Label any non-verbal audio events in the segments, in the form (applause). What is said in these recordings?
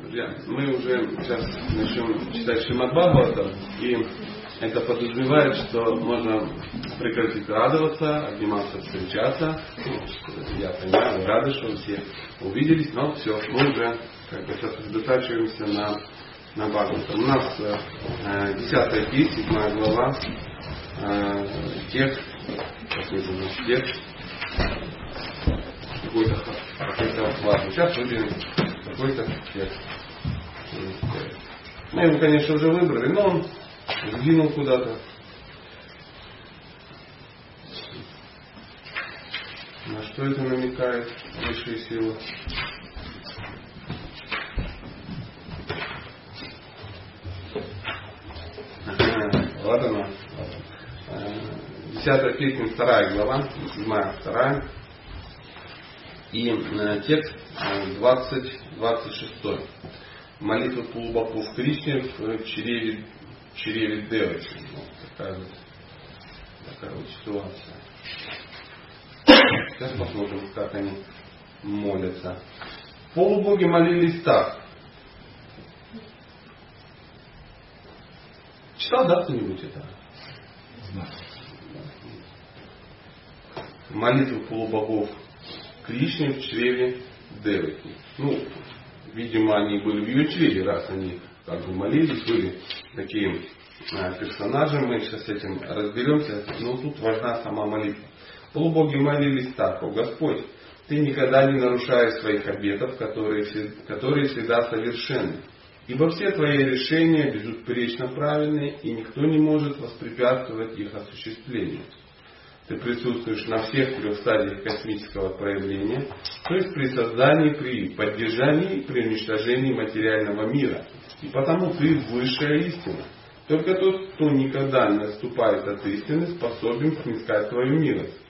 Друзья, мы уже сейчас начнем читать Шримад Бхагаватам, и это подразумевает, что можно прекратить радоваться, обниматься, встречаться. Ну, я понимаю, рады, что все увиделись, но все, мы уже как бы сосредотачиваемся на, на Бхагаватам. У нас э, 10 книга, 7 глава, э, текст, какой-то наш текст, какой-то какой-то сейчас выберем какой-то текст. Мы его, конечно, уже выбрали, но он сдвинул куда-то. На что это намекает высшие силы? Вот оно. Десятая песня, вторая глава, седьмая, вторая. И э, текст 20, 26. Молитва полубоков Кришне в чреве, чреве Девачи. Вот такая вот, такая вот ситуация. Сейчас посмотрим, как они молятся. Полубоги молились так. Читал, да, кто-нибудь это? Молитву полубогов Кришне в чреве Девати. Ну, видимо, они были в чреве, раз они как бы молились, были такие а, персонажи, мы сейчас с этим разберемся, но тут важна сама молитва. Полубоги молились так, о Господь, Ты никогда не нарушаешь своих обетов, которые, которые всегда совершенны. Ибо все Твои решения безупречно правильные, и никто не может воспрепятствовать их осуществлению. Ты присутствуешь на всех трех стадиях космического проявления, то есть при создании, при поддержании, при уничтожении материального мира. И потому ты высшая истина. Только тот, кто никогда не отступает от истины, способен снискать твою милость.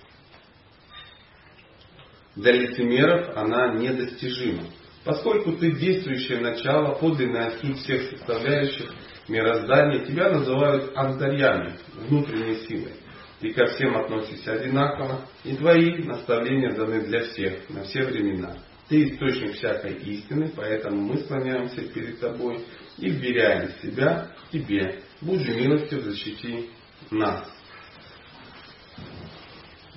Для лицемеров она недостижима. Поскольку ты действующее начало, подлинная суть всех составляющих мироздания, тебя называют антарьями, внутренней силой. Ты ко всем относишься одинаково, и твои наставления даны для всех, на все времена. Ты источник всякой истины, поэтому мы склоняемся перед тобой и вверяем себя тебе. Будь же милостью защити нас.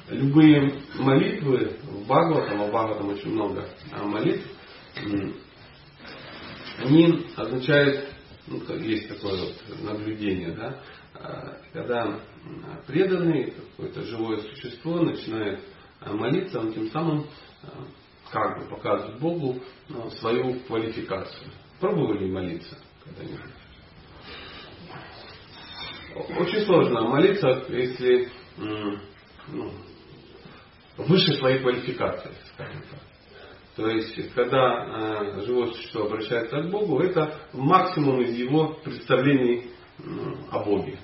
Любые молитвы в Бхагаватам, а в Бхагаватам очень много молитв, они означают, ну, есть такое вот наблюдение, да, а, когда преданный, какое-то живое существо начинает а, молиться, он тем самым а, как бы показывает Богу свою квалификацию. Пробовали молиться когда-нибудь? Очень сложно молиться, если ну, выше своей квалификации, скажем так. То есть, когда э, живое существо обращается к Богу, это максимум из его представлений э, о Боге.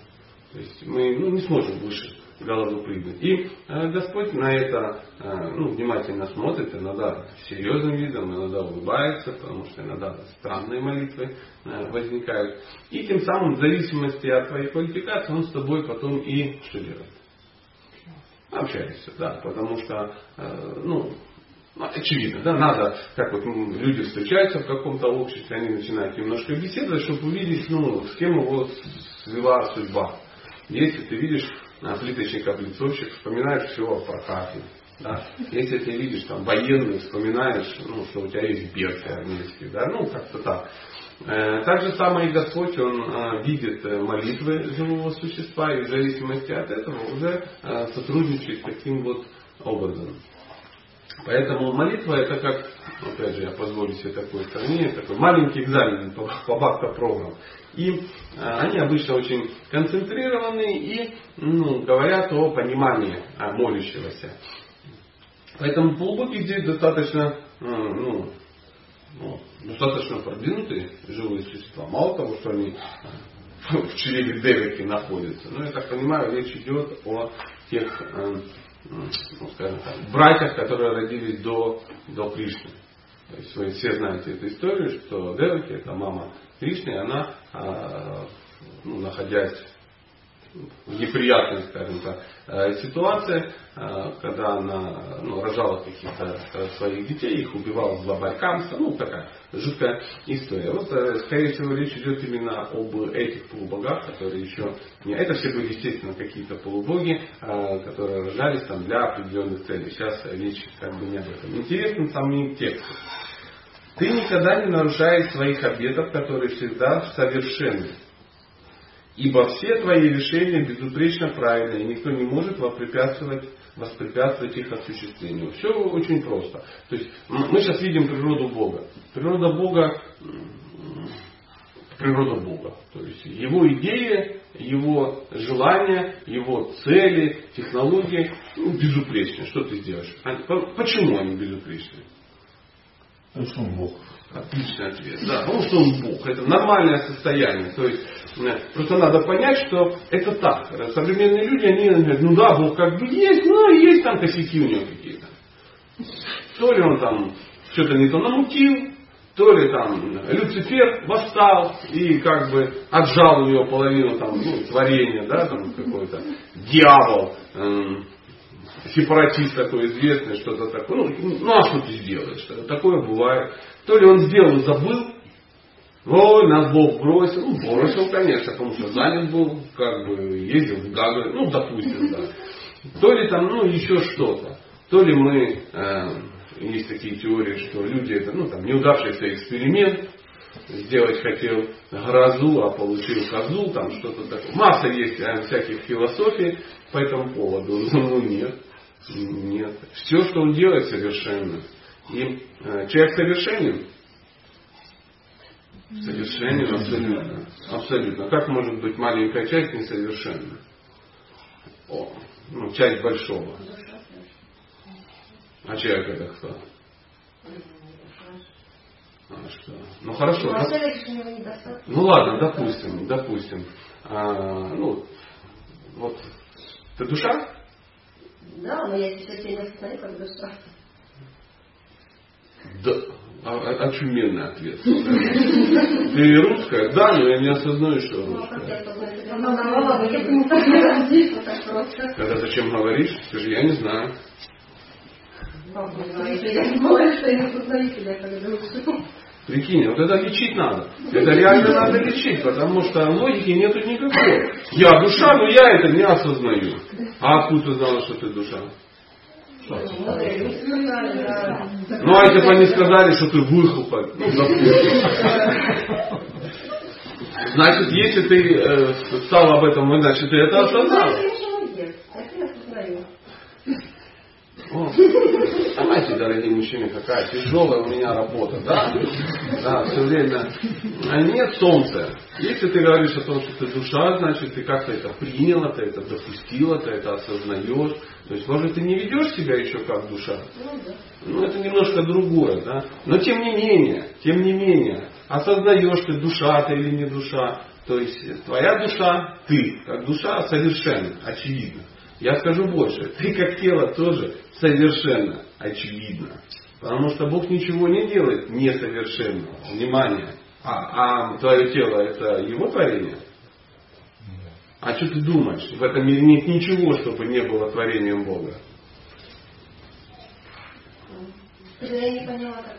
То есть мы ну, не сможем выше голову прыгнуть. И э, Господь на это э, ну, внимательно смотрит, иногда серьезным видом, иногда улыбается, потому что иногда странные молитвы э, возникают. И тем самым, в зависимости от твоей квалификации, он с тобой потом и что делает? Общается, да, потому что, э, ну, ну, очевидно, да, надо, как вот люди встречаются в каком-то обществе, они начинают немножко беседовать, чтобы увидеть, ну, с кем его свела судьба. Если ты видишь а, плиточник-облицовщик, вспоминаешь все о Прокафе. Да? Если ты видишь там военный, вспоминаешь, ну, что у тебя есть берцы армейские, да, ну, как-то так. Э, так же самое и Господь, Он а, видит э, молитвы живого существа и в зависимости от этого уже а, сотрудничает таким вот образом. Поэтому молитва это как, опять же, я позволю себе такое сравнение, такой маленький экзамен по, по бхакта И э, они обычно очень концентрированы и ну, говорят о понимании о молящегося. Поэтому полубоги здесь достаточно, э, ну, ну, достаточно продвинутые живые существа. Мало того, что они в чреве Девики находятся, но я так понимаю, речь идет о тех э, ну, скажем так, братьях, которые родились до, до Кришны. То есть вы все знаете эту историю, что Деваки, это мама Кришны, она, а, ну, находясь в неприятной, скажем так, э, ситуации, э, когда она ну, рожала каких-то э, своих детей, их убивала два балькамса, ну такая жуткая история. Вот, скорее всего, речь идет именно об этих полубогах, которые еще не... Это все были, естественно, какие-то полубоги, которые рождались там для определенных целей. Сейчас речь как бы не об этом. Интересно самим текстом. Ты никогда не нарушаешь своих обетов, которые всегда совершенны. Ибо все твои решения безупречно правильные, никто не может воспрепятствовать, воспрепятствовать их осуществлению. Все очень просто. То есть мы сейчас видим природу Бога. Природа Бога природа Бога. То есть его идеи, его желания, его цели, технологии ну, безупречны. Что ты сделаешь? Почему они безупречны? Что он Бог. Отличный ответ. Да, потому что он Бог. Это нормальное состояние. То есть э, просто надо понять, что это так. Современные люди, они говорят, ну да, Бог как бы есть, но есть там косяки у него какие-то. То ли он там что-то не то намутил, то ли там Люцифер восстал и как бы отжал у него половину там, ну, творения, да, там какой-то дьявол, эм, сепаратист такой известный, что-то такое. Ну, ну а что ты сделаешь? Такое бывает. То ли он сделал, забыл, Ой, нас Бог бросил. Ну, бросил, конечно, потому что занят был, как бы ездил в Гагры, ну, допустим, да. То ли там, ну, еще что-то. То ли мы, э, есть такие теории, что люди это, ну, там, неудавшийся эксперимент, сделать хотел грозу, а получил козу, там что-то такое. Масса есть э, всяких философий по этому поводу. (laughs) Ну, нет. Нет. Все, что он делает, совершенно. И э, человек совершенен. Совершенен абсолютно. Абсолютно. Как может быть маленькая часть несовершенна? О, ну, часть большого. А человек это кто? А, что? Ну хорошо. Да? Ну ладно, допустим, допустим. А, ну, вот ты душа? Да, но я сейчас не остановлю, как душа. Да. А, а, очуменный ответ. Ты русская? Да, но я не осознаю, что Ну, русская. Тогда зачем говоришь? Скажи, я не знаю. Прикинь, вот это лечить надо. Это реально надо лечить, потому что логики нету никакой. Я душа, но я это не осознаю. А откуда знала, что ты душа? Ну, а если бы они сказали, что ты выхлопок, ну. Значит, если ты э, стал об этом, значит, ты это осознал. О, Понимаете, дорогие мужчины, какая тяжелая у меня работа, да? Да, все время. А нет солнца. Если ты говоришь о том, что ты душа, значит, ты как-то это приняла, ты это допустила, ты это осознаешь. То есть, может, ты не ведешь себя еще как душа. Ну, это немножко другое, да? Но тем не менее, тем не менее, осознаешь ты, душа ты или не душа. То есть, твоя душа, ты, как душа, совершенно, очевидно. Я скажу больше, (laughs) ты как тело тоже совершенно очевидно. Потому что Бог ничего не делает несовершенно. Внимание. А, а твое тело это его творение? А что ты думаешь? В этом мире нет ничего, чтобы не было творением Бога. Я не поняла, как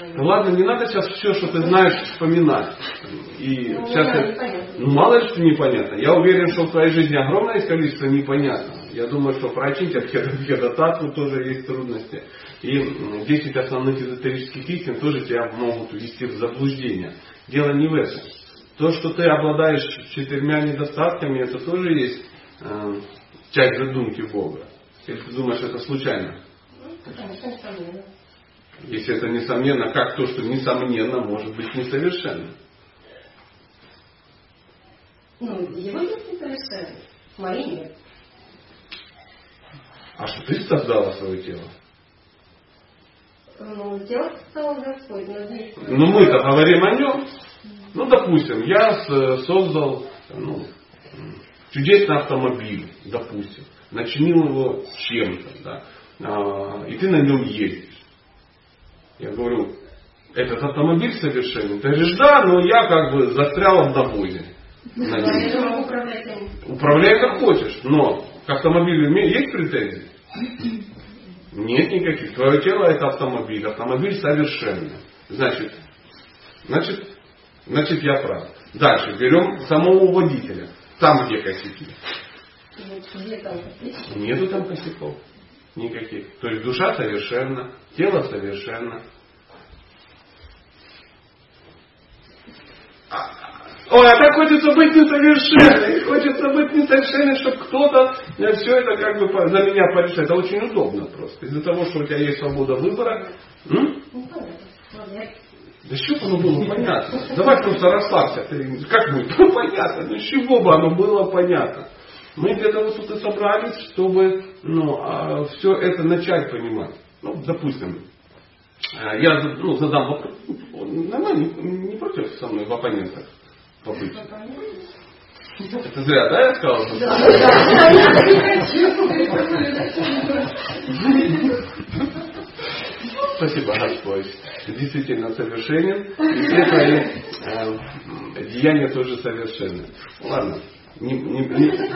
э. Ну ладно, не надо сейчас все, что ты знаешь, вспоминать. И Ну, сейчас да, ну, мало ли что непонятно. Я уверен, что в твоей жизни огромное количество непонятного. Я думаю, что прочить от Хедататву тоже есть трудности. И м, 10 основных эзотерических истин тоже тебя могут ввести в заблуждение. Дело не в этом. То, что ты обладаешь четырьмя недостатками, это тоже есть э, часть задумки Бога. Или ты думаешь, это случайно? Если это несомненно, как то, что несомненно может быть несовершенно? Ну, его есть несовершенны. Мои нет. А что ты создала свое тело? Ну, тело создал Господь, но здесь... Ну мы-то говорим о нем. Ну, допустим, я создал ну, чудесный автомобиль, допустим, начинил его чем-то, да, и ты на нем ездишь. Я говорю, этот автомобиль совершенен. Ты говоришь, да, но я как бы застрял в навозе. на нем. Им. Управляй как хочешь, но к автомобилю есть претензии? Нет никаких. Твое тело это автомобиль. Автомобиль совершенный. Значит, значит, значит я прав. Дальше берем самого водителя. Там где косяки. Нету там косяков. Никаких. То есть душа совершенна, тело совершенно. А- Ой, а так хочется быть несовершенной. Хочется быть несовершенной, чтобы кто-то все это как бы за меня порешает. Это очень удобно просто. Из-за того, что у тебя есть свобода выбора. м? Да что оно было понятно? Давай просто расслабься. Ты, как будет? Ну, (laughs) понятно. Ну, с чего бы оно было понятно? Мы для того тут и собрались, чтобы ну, все это начать понимать. Ну, допустим, э, я ну, задам вопрос. Нормально, не, не против со мной в оппонентах побыть? Это зря, да, я сказал? что- Спасибо, Господь. Действительно совершенен. И все твои э, деяния тоже совершенны. Ладно. Не, не- Просто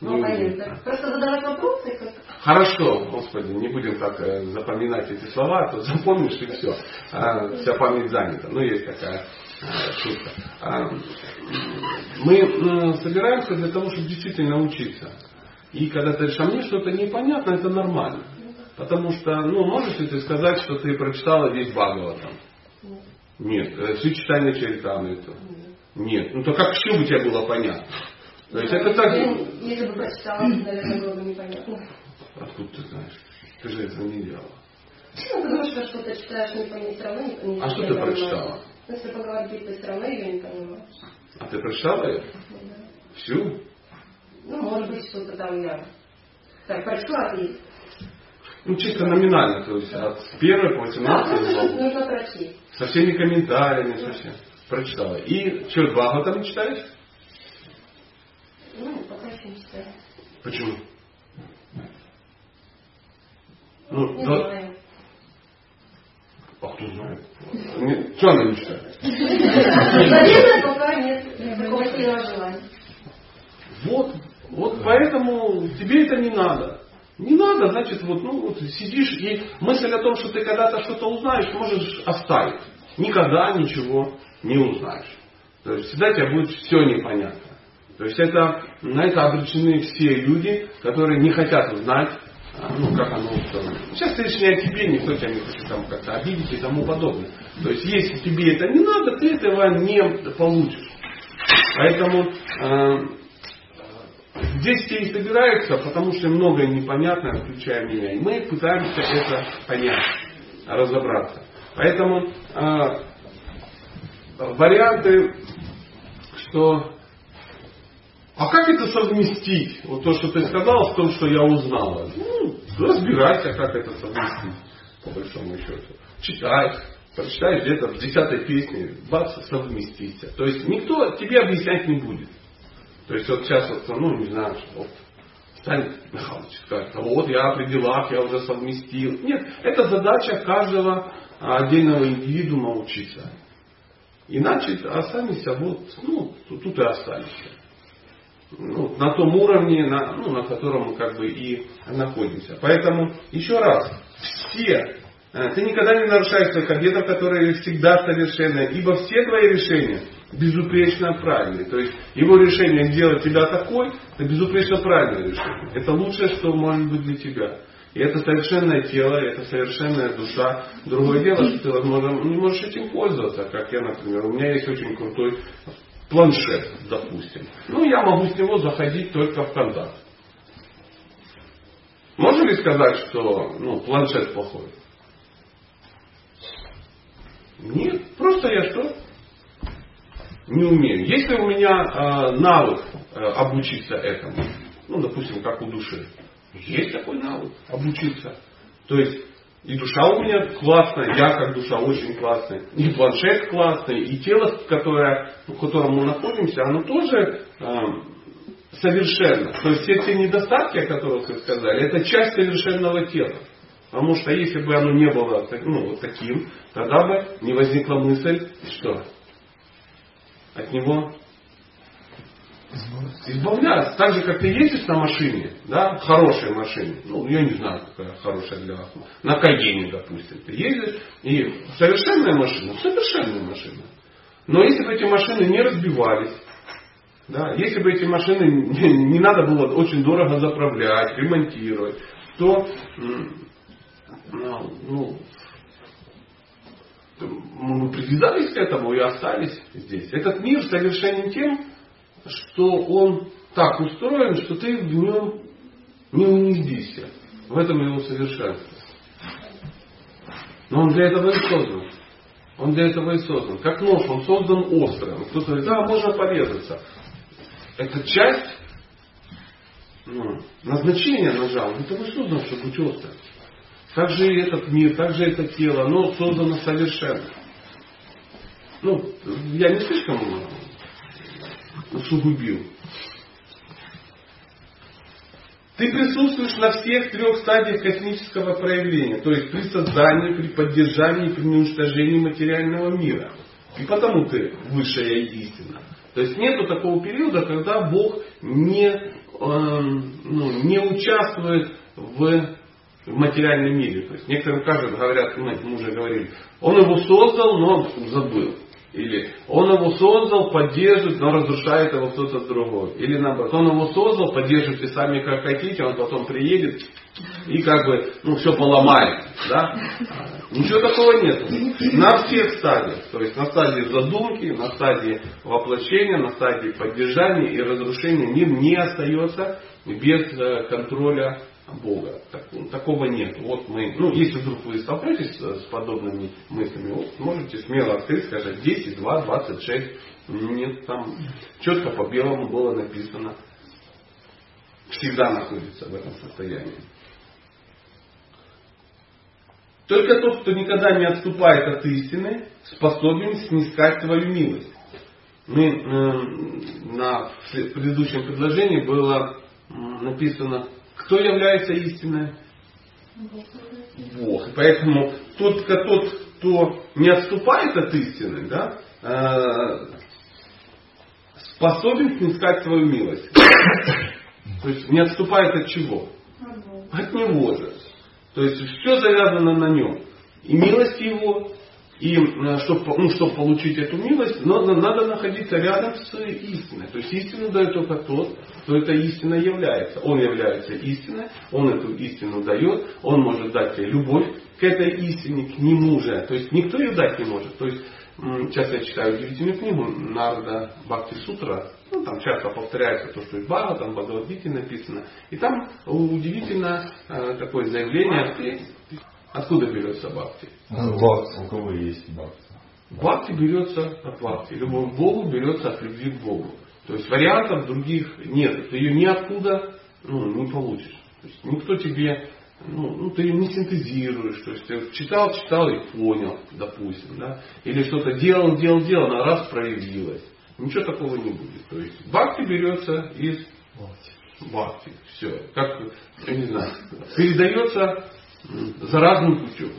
ну, не. Ну, уютно. Просто задавать вопросы, Хорошо, Господи, не будем так э, запоминать эти слова, а то запомнишь и все. вся память занята. Ну, есть такая э, шутка. А, мы собираемся для того, чтобы действительно учиться. И когда ты говоришь, а мне что-то непонятно, это нормально. Потому что, ну, можешь ли ты сказать, что ты прочитала весь Бхагаватам? Нет. Э, Все читания Чаритамриту? Нет. Ну, то как еще бы тебе было понятно? То есть это так... Ну, Если бы прочитала, наверное, было бы непонятно. Откуда ты знаешь? Ты же этого не делала. Ну, потому что что-то читаешь, не понимаешь, все равно не, не А что ты понимаешь. прочитала? Ну, Если поговорить, ты все равно ее не понимаешь. А ты прочитала ее? Всю? Ну, может быть, что-то там я так прочла и... Ну, чисто номинально, то есть от первой по Да, 18 просто главу. что-то нужно прочесть. Со всеми комментариями, со всем. Прочитала. И что, два там читаешь? Ну, пока еще не читаю. Почему? Ну, Не да- знаю. А кто знает? Не- Что она не читает? Наверное, пока нет такого сильного желания. Вот, вот поэтому тебе это не надо. Не надо, значит, вот, ну, вот сидишь и мысль о том, что ты когда-то что-то узнаешь, можешь оставить. Никогда ничего не узнаешь. То есть всегда тебе будет все непонятно. То есть это, на это обречены все люди, которые не хотят узнать, а, ну, как оно устроено. Сейчас речь не о тебе, никто тебя не хочет там как-то обидеть и тому подобное. То есть если тебе это не надо, ты этого не получишь. Поэтому э, Здесь все и собираются, потому что многое непонятно, включая меня. И мы пытаемся это понять, разобраться. Поэтому э, варианты, что а как это совместить? Вот то, что ты сказал, с том, что я узнала. Ну, разбирайся, как это совместить, по большому счету. Читай, прочитай где-то в десятой песне, бац, совместите. То есть никто тебе объяснять не будет. То есть вот сейчас вот, ну, не знаю, вот, Стань Михайлович скажет, «А вот я при делах, я уже совместил. Нет, это задача каждого отдельного индивидуума учиться. Иначе останешься вот, ну, тут, и останешься. Ну, на том уровне, на, ну, на котором мы как бы и находимся. Поэтому, еще раз, все, э, ты никогда не нарушаешь своих обетов, которые всегда совершенны, ибо все твои решения безупречно правильные. То есть его решение сделать тебя такой, это безупречно правильное решение. Это лучшее, что может быть для тебя. И это совершенное тело, это совершенная душа. Другое дело, что ты, возможно, не можешь этим пользоваться, как я, например. У меня есть очень крутой планшет, допустим. Ну, я могу с него заходить только в контакт. Можно ли сказать, что ну, планшет плохой? Нет, просто я что? Не умею. Если у меня э, навык э, обучиться этому, ну, допустим, как у души, есть такой навык обучиться. То есть и душа у меня классная, я как душа очень классная, и планшет классный, и тело, которое, в котором мы находимся, оно тоже э, совершенно. То есть все те недостатки, о которых вы сказали, это часть совершенного тела. Потому что если бы оно не было ну, вот таким, тогда бы не возникла мысль, что от него избавляться. Так же, как ты ездишь на машине, да, хорошей машине, ну, я не знаю, какая хорошая для вас, на Кайене, допустим, ты ездишь, и совершенная машина, совершенная машина. Но если бы эти машины не разбивались, да, если бы эти машины не, не надо было очень дорого заправлять, ремонтировать, то ну, ну, мы привязались к этому и остались здесь. Этот мир совершенен тем, что он так устроен, что ты в нем не унизишься. В этом его совершенство. Но он для этого и создан. Он для этого и создан. Как нож, он создан острым. Кто-то говорит, да, можно порезаться. Это часть ну, назначения ножа. Он для того и создан, чтобы быть острым. Так же и этот мир, так же это тело, оно создано совершенно. Ну, я не слишком усугубил. Ты присутствуешь на всех трех стадиях космического проявления, то есть при создании, при поддержании, при уничтожении материального мира. И потому ты высшая истина. То есть нету такого периода, когда Бог не, э, ну, не участвует в, в материальном мире. То есть некоторым кажется, говорят, мы, мы уже говорили, он его создал, но забыл. Или он его создал, поддерживает, но разрушает его кто-то другой. Или наоборот, он его создал, поддерживайте сами как хотите, он потом приедет и как бы ну, все поломает. Да? Ничего такого нет. На всех стадиях. То есть на стадии задумки, на стадии воплощения, на стадии поддержания и разрушения мир не остается без э, контроля Бога. Так, ну, такого нет. Вот мы, ну, если вдруг вы столкнетесь с подобными мыслями, вот можете смело открыть, сказать 10, 2, 26. Нет, там четко по белому было написано. Всегда находится в этом состоянии. Только тот, кто никогда не отступает от истины, способен снискать свою милость. Мы э, на предыдущем предложении было написано кто является истиной? Бог. И поэтому тот, тот, кто не отступает от истины, да, э, способен снискать свою милость. То есть не отступает от чего? От него же. То есть все завязано на нем. И милость его, и чтобы, э, ну, чтобы получить эту милость, надо, надо находиться рядом с истиной. То есть истину дает только тот, кто эта истина является. Он является истиной, он эту истину дает, он может дать тебе любовь к этой истине, к нему же. То есть никто ее дать не может. То есть сейчас я читаю удивительную книгу Нарда Бхакти Сутра, ну, там часто повторяется то, что из Бага, там Бхагавадгите написано. И там удивительно э, такое заявление, Откуда берется бхакти? Бхакти. У кого есть бхакти? Бхакти берется от бхакти. Любовь к Богу берется от любви к Богу. То есть вариантов других нет. Ты ее ниоткуда ну, не получишь. То есть никто тебе, ну, ну ты ее не синтезируешь. То есть ты читал, читал и понял, допустим. Да? Или что-то делал, делал, делал, она раз проявилась. Ничего такого не будет. То есть бхакти берется из бхакти. Все. Как, я не знаю, передается заразным путем.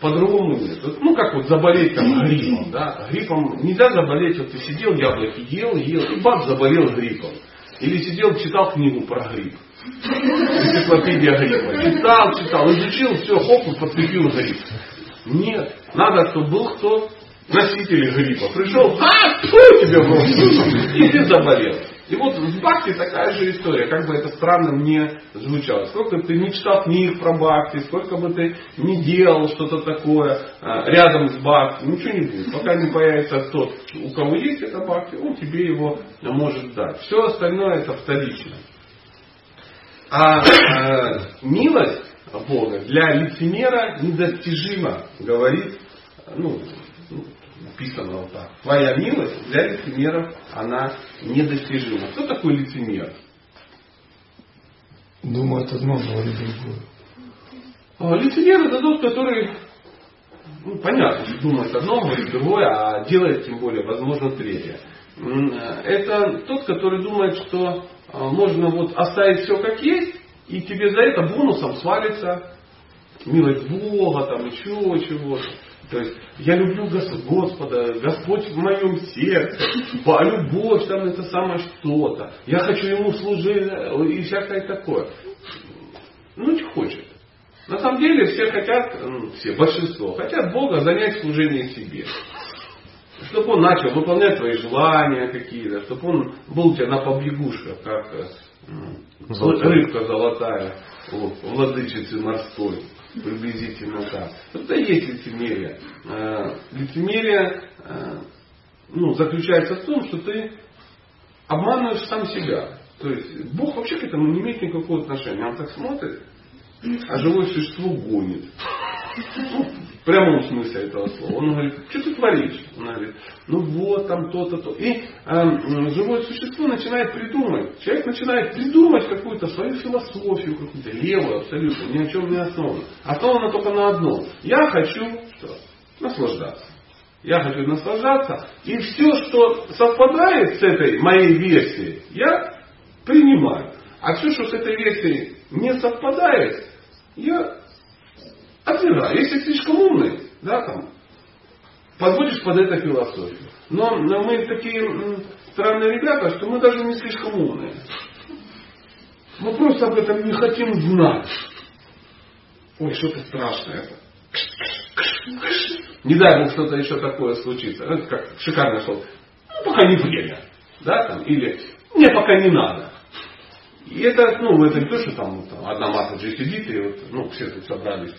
По-другому нет. Ну, как вот заболеть там гриппом. Да? Гриппом нельзя заболеть, вот ты сидел, яблоки ел, ел, и бац, заболел гриппом. Или сидел, читал книгу про грипп. Энциклопедия гриппа. Читал, читал, изучил, все, хоп, подкрепил грипп. Нет. Надо, чтобы был кто носитель гриппа. Пришел, а, фу, тебе в рот, и ты заболел. И вот в Бхакти такая же история, как бы это странно не звучало. Сколько ты не читал книг про Бхакти, сколько бы ты не делал что-то такое а, рядом с Бхакти, ничего не будет. Пока не появится тот, у кого есть это Бхакти, он тебе его может дать. Все остальное это вторично. А э, милость Бога для лицемера недостижима, говорит ну, написано вот так. Твоя милость для лицемеров, она недостижима. Кто такой лицемер? Думает одно, говорит другое. А, лицемер это тот, который, ну, понятно, думает одно, говорит другое, а делает тем более, возможно, третье. Это тот, который думает, что а, можно вот оставить все как есть, И тебе за это бонусом свалится милость Бога, там еще чего-то. То есть я люблю Господа, Господь в моем сердце, любовь там это самое что-то. Я хочу Ему служить и всякое такое. Ну, не хочет. На самом деле все хотят, все, большинство, хотят Бога занять служение себе. Чтобы он начал выполнять твои желания какие-то, чтобы он был у тебя на побегушках, как Золотая. рыбка золотая, вот, владычицы морской приблизительно так. Это есть лицемерие. Э, лицемерие э, ну, заключается в том, что ты обманываешь сам себя. То есть Бог вообще к этому не имеет никакого отношения. Он так смотрит, а живое существо гонит. В прямом смысле этого слова. Он говорит, что ты творишь? Он говорит, ну вот там то-то, то. И э, живое существо начинает придумывать. Человек начинает придумывать какую-то свою философию, какую-то левую абсолютно, ни о чем не основана. Основана только на одном. Я хочу что? Наслаждаться. Я хочу наслаждаться. И все, что совпадает с этой моей версией, я принимаю. А все, что с этой версией не совпадает, я отвергаю. Если слишком умный, да, там, подводишь под это философию. Но, но мы такие странные ребята, что мы даже не слишком умные. Мы просто об этом не хотим знать. Ой, что-то страшное. Не дай бог что-то еще такое случится. Это как шикарное слово. Ну, пока не время. Да, там, или мне пока не надо. И это, ну, это не то, что там, там одна масса сидит, и вот, ну, все тут собрались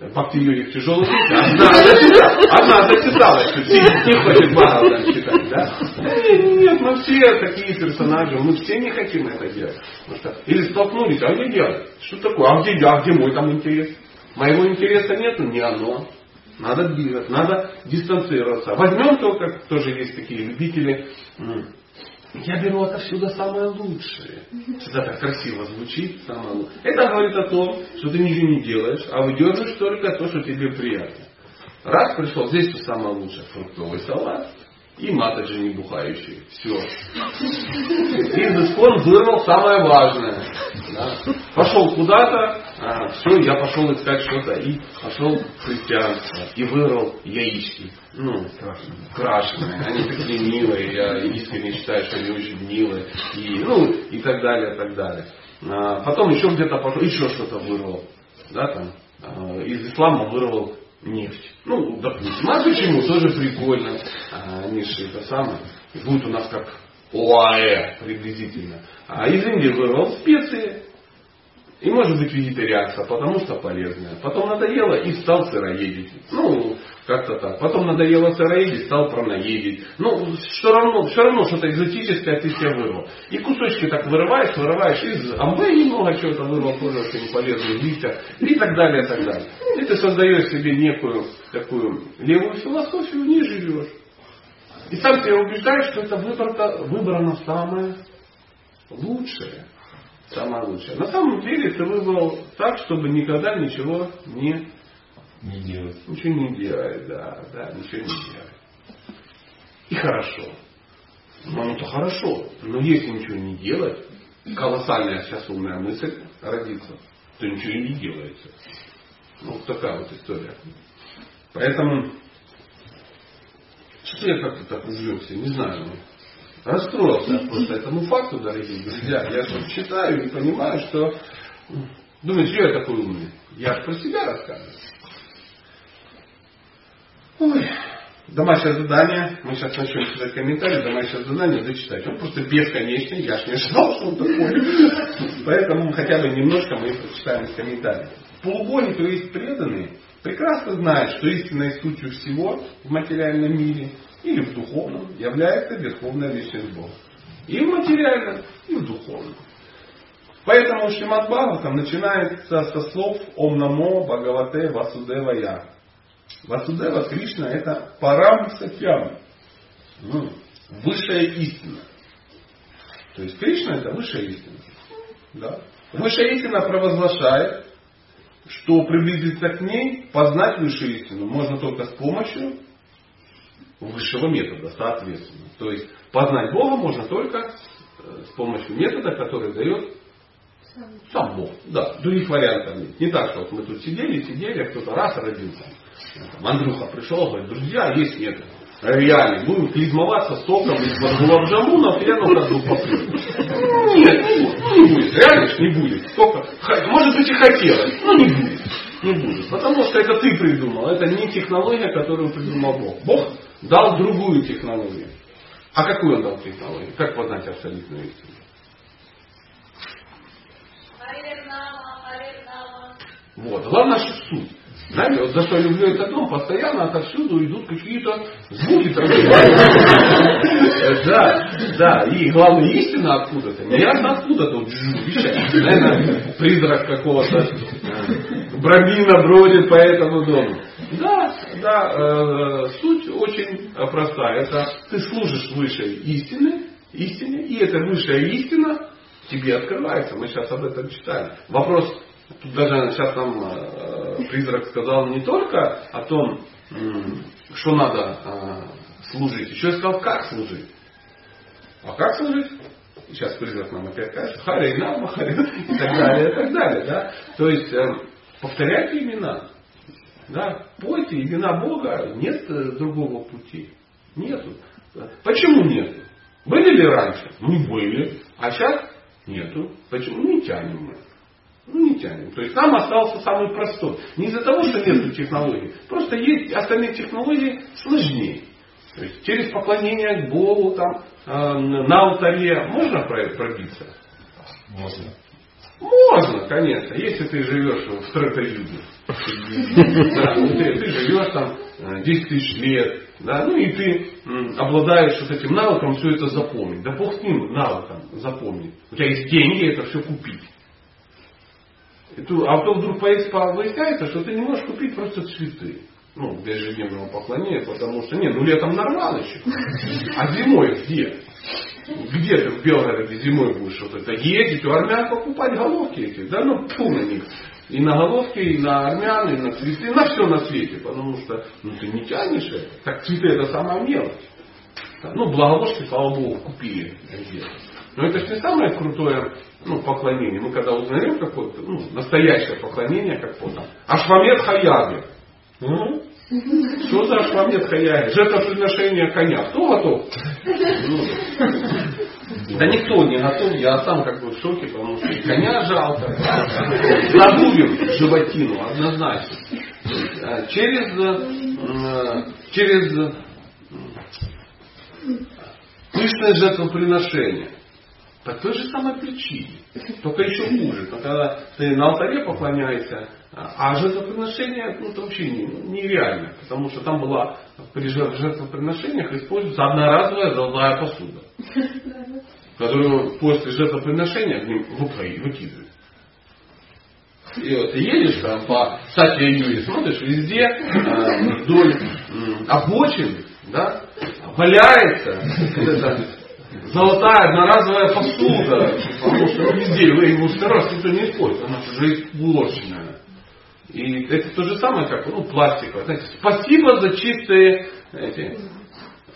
Бхакти Юрий тяжелый путь, одна зачитала, одна зачитала, что не хочет Бхагаватам читать, да? Нет, мы все такие персонажи, мы все не хотим это делать. Что, или столкнулись, а где делать? Что такое? А где я? А где мой там интерес? Моего интереса нету, не оно. Надо двигаться, надо дистанцироваться. Возьмем только, тоже есть такие любители я беру отовсюду самое лучшее. Всегда так красиво звучит, самое лучшее. Это говорит о том, что ты ничего не делаешь, а выдерживаешь только то, что тебе приятно. Раз пришел, здесь то самое лучшее. Фруктовый салат, и матаджи не бухающие. Все. Из искон вырвал самое важное. Да. Пошел куда-то, а, все, я пошел искать что-то и пошел в христианство. И вырвал яички. Ну, крашеные. Они такие милые. Я искренне считаю, что они очень милые. И, ну, и так далее, и так далее. А, потом еще где-то еще что-то вырвал. Да, там, а, из ислама вырвал нефть. Ну, допустим. А почему? Тоже прикольно. А, они же это самое. Будет у нас как ОАЭ приблизительно. А из Индии вырвал специи. И может быть вегетарианство, потому что полезное. Потом надоело и стал сыроедить. Ну, как-то так. Потом надоело сыроедить, стал праноедить. Ну, все равно, все равно что-то экзотическое ты себе вырвал. И кусочки так вырываешь, вырываешь из амбе немного чего-то вырвал, тоже очень полезный листья. И так далее, и так далее. И ты создаешь себе некую такую левую философию, не живешь. И сам себя убеждаешь, что это выбрано, выбрано самое лучшее самое лучшее. На самом деле ты выбрал так, чтобы никогда ничего не, не делать. Ничего не делать, да, да, ничего не делать. И хорошо. Ну, это хорошо. Но если ничего не делать, колоссальная сейчас умная мысль родится, то ничего и не делается. Ну, вот такая вот история. Поэтому, что я как-то так увлекся, не знаю расстроился просто этому факту, дорогие друзья. Я же читаю и понимаю, что... Думаю, что я такой умный? Я про себя рассказываю. Ой. Домашнее задание. Мы сейчас начнем читать комментарии. Домашнее задание зачитать. Он просто бесконечный. Я ж не ожидал, что он такой. Поэтому хотя бы немножко мы прочитаем из комментариев. Полубоги, то есть преданные, прекрасно знают, что истинной сутью всего в материальном мире или в духовном является Личность Бога. И в материальном, и в духовном. Поэтому Шримад Бхагаватам начинается со слов Ом Намо Бхагавате Васудева Я. Васудева Кришна это Парам Сатьям. Ну, высшая истина. То есть Кришна это высшая истина. Да? Высшая истина провозглашает, что приблизиться к ней, познать высшую истину можно только с помощью высшего метода, соответственно. То есть познать Бога можно только э, с помощью метода, который дает Сам Бог, да. Других вариантов нет. Не так, что вот мы тут сидели, сидели, а кто-то раз родился. Там, Андрюха пришел, говорит, друзья, есть нет. Реально, будем клизмоваться соком из гулабжамунов, я на ходу попью. Нет, ну не будет, реально не будет. Сколько, может быть и хотелось, но не будет. Не будет. Потому что это ты придумал. Это не технология, которую придумал Бог. Бог дал другую технологию. А какую он дал технологию? Как познать абсолютную истину? Вот. Главное, что суть. Знаете, вот за что я люблю этот дом, постоянно отовсюду идут какие-то звуки Да, да, и главное истина откуда-то. Неясно откуда тут вещает. Наверное, призрак какого-то э, брамина бродит по этому дому. Да, да, э, суть очень простая. Это ты служишь высшей истины, истине, и эта высшая истина тебе открывается. Мы сейчас об этом читали. Вопрос Тут даже сейчас нам э, призрак сказал не только о том, что надо э, служить, еще и сказал, как служить. А как служить? Сейчас призрак нам опять скажет, Хари Нама, и так далее, и так далее. Да? То есть э, повторяйте имена. Да? Пойте имена Бога, нет другого пути. Нету. Почему нет? Были ли раньше? Не были. А сейчас нету. Почему? Не тянем мы. Ну, не тянем. То есть нам остался самый простой. Не из-за того, что нет технологий. Просто есть остальные технологии сложнее. То есть через поклонение к Богу там, э, на алтаре можно пробиться? Можно. Можно, конечно, если ты живешь в стратоюге. Да, ну, ты, ты живешь там 10 э, тысяч лет, да, ну и ты обладаешь вот этим навыком все это запомнить. Да бог с ним навыком запомнить. У тебя есть деньги это все купить. А потом вдруг выясняется, что ты не можешь купить просто цветы. Ну, для ежедневного поклонения, потому что, нет, ну летом нормально еще. А зимой где? Где ты в Белгороде зимой будешь вот это ездить, у армян покупать головки эти? Да ну, пу на них. И на головки, и на армян, и на цветы, на все на свете. Потому что ну, ты не тянешь это. Так цветы это самая мелочь. Ну, благовошки, слава богу, купили. Но это же не самое крутое ну, поклонение. Мы когда узнаем какое-то ну, настоящее поклонение, как вот Ашвамед Хаяги. Ну, что за Ашвамед Хаяги? Жертвоприношение коня. Кто готов? Ну, да никто не готов, я сам как бы в шоке, потому что коня жалко. Забудем животину, однозначно. А через, э, через пышное жертвоприношение. По той же самой причине. Только еще хуже. Когда ты на алтаре поклоняешься, а жертвоприношение ну, это вообще нереально. Потому что там была при жертвоприношениях используется одноразовая золотая посуда. Которую после жертвоприношения в ним выкидывают. И вот ты едешь там по Сатье Юрии, смотришь, везде э, вдоль э, обочин, да, валяется золотая одноразовая посуда, потому что везде его второй раз никто не использует, она уже уложенная. И это то же самое, как ну, пластиковая. Знаете, спасибо за чистые эти,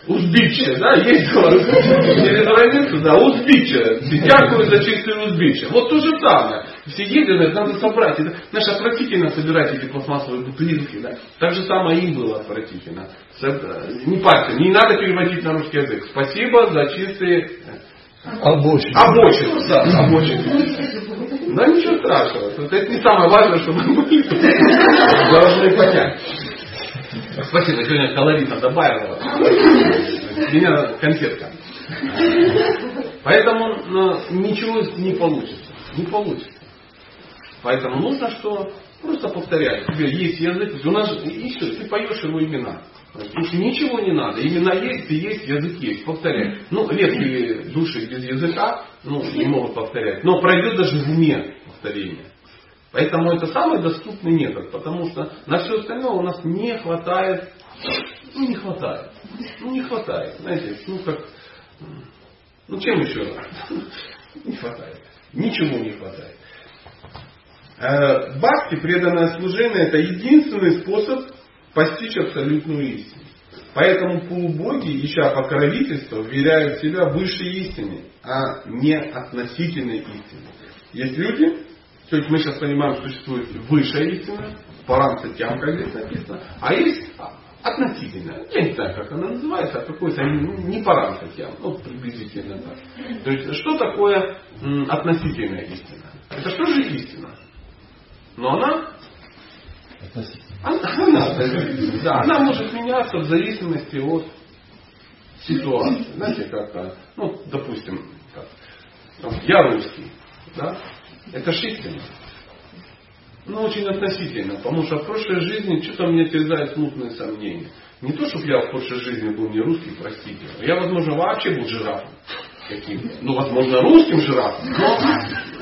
узбичье, да, ездила через границу, да, узбичье. Дякую за чистые узбичье. Вот то же самое. Все ездят, надо собрать. Это, знаешь, отвратительно собирать эти пластмассовые бутылки, да. Так же самое им было отвратительно. Не парься, не надо переводить на русский язык. Спасибо за чистые Обочины. Обочины, да, обочины. Да ничего страшного. Это не самое важное, что мы должны понять. Спасибо, сегодня колорита добавила. Меня конфетка. Поэтому ну, ничего не получится. Не получится. Поэтому нужно что? Просто повторять. У тебя есть язык, у нас и все, ты поешь его имена. Ничего не надо. Имена есть, и есть, язык есть. Повторяй. Ну, редкие души без языка ну, не могут повторять. Но пройдет даже в уме повторение. Поэтому это самый доступный метод, потому что на все остальное у нас не хватает, ну не хватает, ну не хватает, знаете, ну как, ну чем еще? (laughs) Не хватает, ничего не хватает. Э, бхакти, преданное служение, это единственный способ постичь абсолютную истину. Поэтому полубоги, ища покровительство, вверяют себя высшей истине, а не относительной истине. Есть люди, то есть мы сейчас понимаем, что существует высшая истина, парам тям, как здесь написано, а есть относительная. Я не знаю, как она называется, а какой-то не парам тям, ну, приблизительно так. То есть, что такое относительная истина? Это что же истина? Но она она, она, да, она может меняться в зависимости от ситуации. Знаете, как, ну, допустим, как, я русский, да, это же истина. Ну, очень относительно, потому что в прошлой жизни что-то мне терзает смутные сомнения. Не то, чтобы я в прошлой жизни был не русский, простите. Я, возможно, вообще был жирафом каким-то. Ну, возможно, русским жирафом, но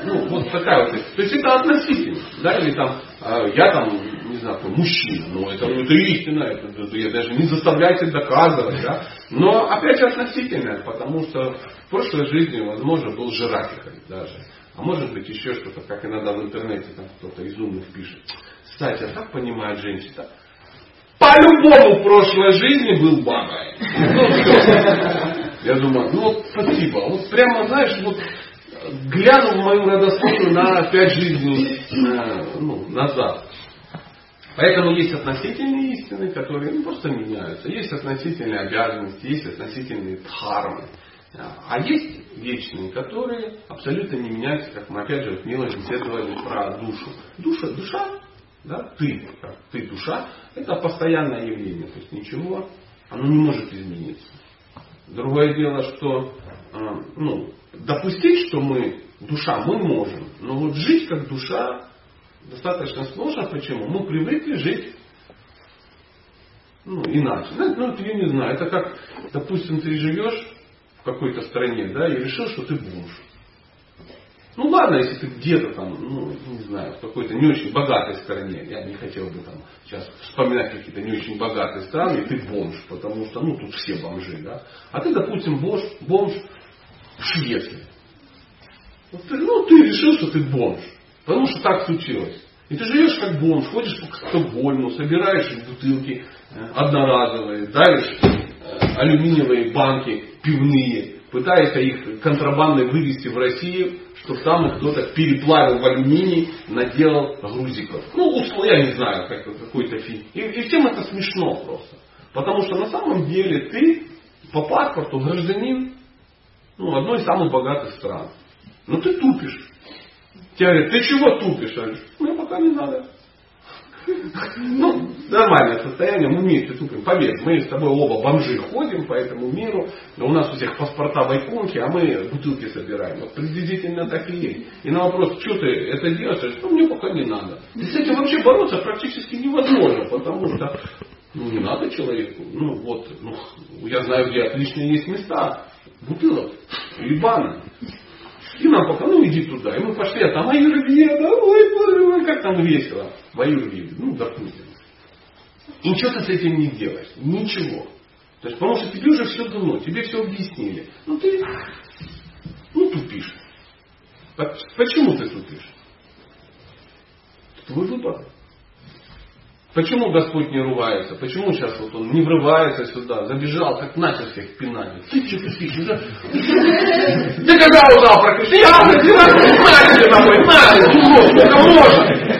ну, вот такая вот. То есть это относительно. Да, или там, э, я там, не знаю, мужчина, но это, ну, это истина, это, это, я даже не заставляйте доказывать, да. Но опять относительно, потому что в прошлой жизни, возможно, был жирафикой даже. А может быть еще что-то, как иногда в интернете там кто-то из умных пишет. Кстати, а как понимает женщина? По-любому в прошлой жизни был бабой. Я думаю, ну вот спасибо. Вот прямо, знаешь, вот глянул в мою родословную на пять жизней э, ну, назад. Поэтому есть относительные истины, которые ну, просто меняются. Есть относительные обязанности, есть относительные дхармы. А есть вечные, которые абсолютно не меняются, как мы опять же вот мило беседовали про душу. Душа, душа, да, ты, как ты душа, это постоянное явление, то есть ничего, оно не может измениться. Другое дело, что э, ну, допустить, что мы душа, мы можем, но вот жить как душа достаточно сложно. Почему? Мы привыкли жить ну, иначе. Ну, ну, я не знаю, это как, допустим, ты живешь какой-то стране, да, и решил, что ты бомж. Ну ладно, если ты где-то там, ну, не знаю, в какой-то не очень богатой стране, я не хотел бы там сейчас вспоминать какие-то не очень богатые страны, и ты бомж, потому что, ну, тут все бомжи, да. А ты, допустим, бомж, бомж в Швеции. Вот ты, ну, ты решил, что ты бомж, потому что так случилось. И ты живешь как бомж, ходишь по Стокгольму, собираешь бутылки э, одноразовые, давишь э, алюминиевые банки пивные, пытается их контрабандой вывести в Россию, чтобы там кто-то переплавил в алюминий, наделал грузиков. Ну, я не знаю, как, какой-то фильм. И, и всем это смешно просто. Потому что на самом деле ты по паспорту гражданин ну, одной из самых богатых стран. Но ты тупишь. Тебе говорят, ты чего тупишь? Я говорю, мне пока не надо. Ну, нормальное состояние, мы вместе тупим. Поверь, мы с тобой оба бомжи ходим по этому миру, у нас у всех паспорта байконки, а мы бутылки собираем. Вот приблизительно так и есть. И на вопрос, что ты это делаешь, ну мне пока не надо. И с этим вообще бороться практически невозможно, потому что ну не надо человеку. Ну вот, ну, я знаю, где отличные есть места. Бутылок и баны. И нам пока, ну иди туда. И мы пошли, а там аюрведа, ой, ой, как там весело. В аюрведе, ну допустим. И ничего ты с этим не делаешь. Ничего. То есть, потому что тебе уже все дано, тебе все объяснили. Ну ты, ну тупишь. Почему ты тупишь? Твой выбор. Почему Господь не ругается? Почему сейчас вот он не врывается сюда, забежал, как начал всех пинать? Ты что ты уже? Ты когда завтра? Я на тебе домой, на, сколько можно?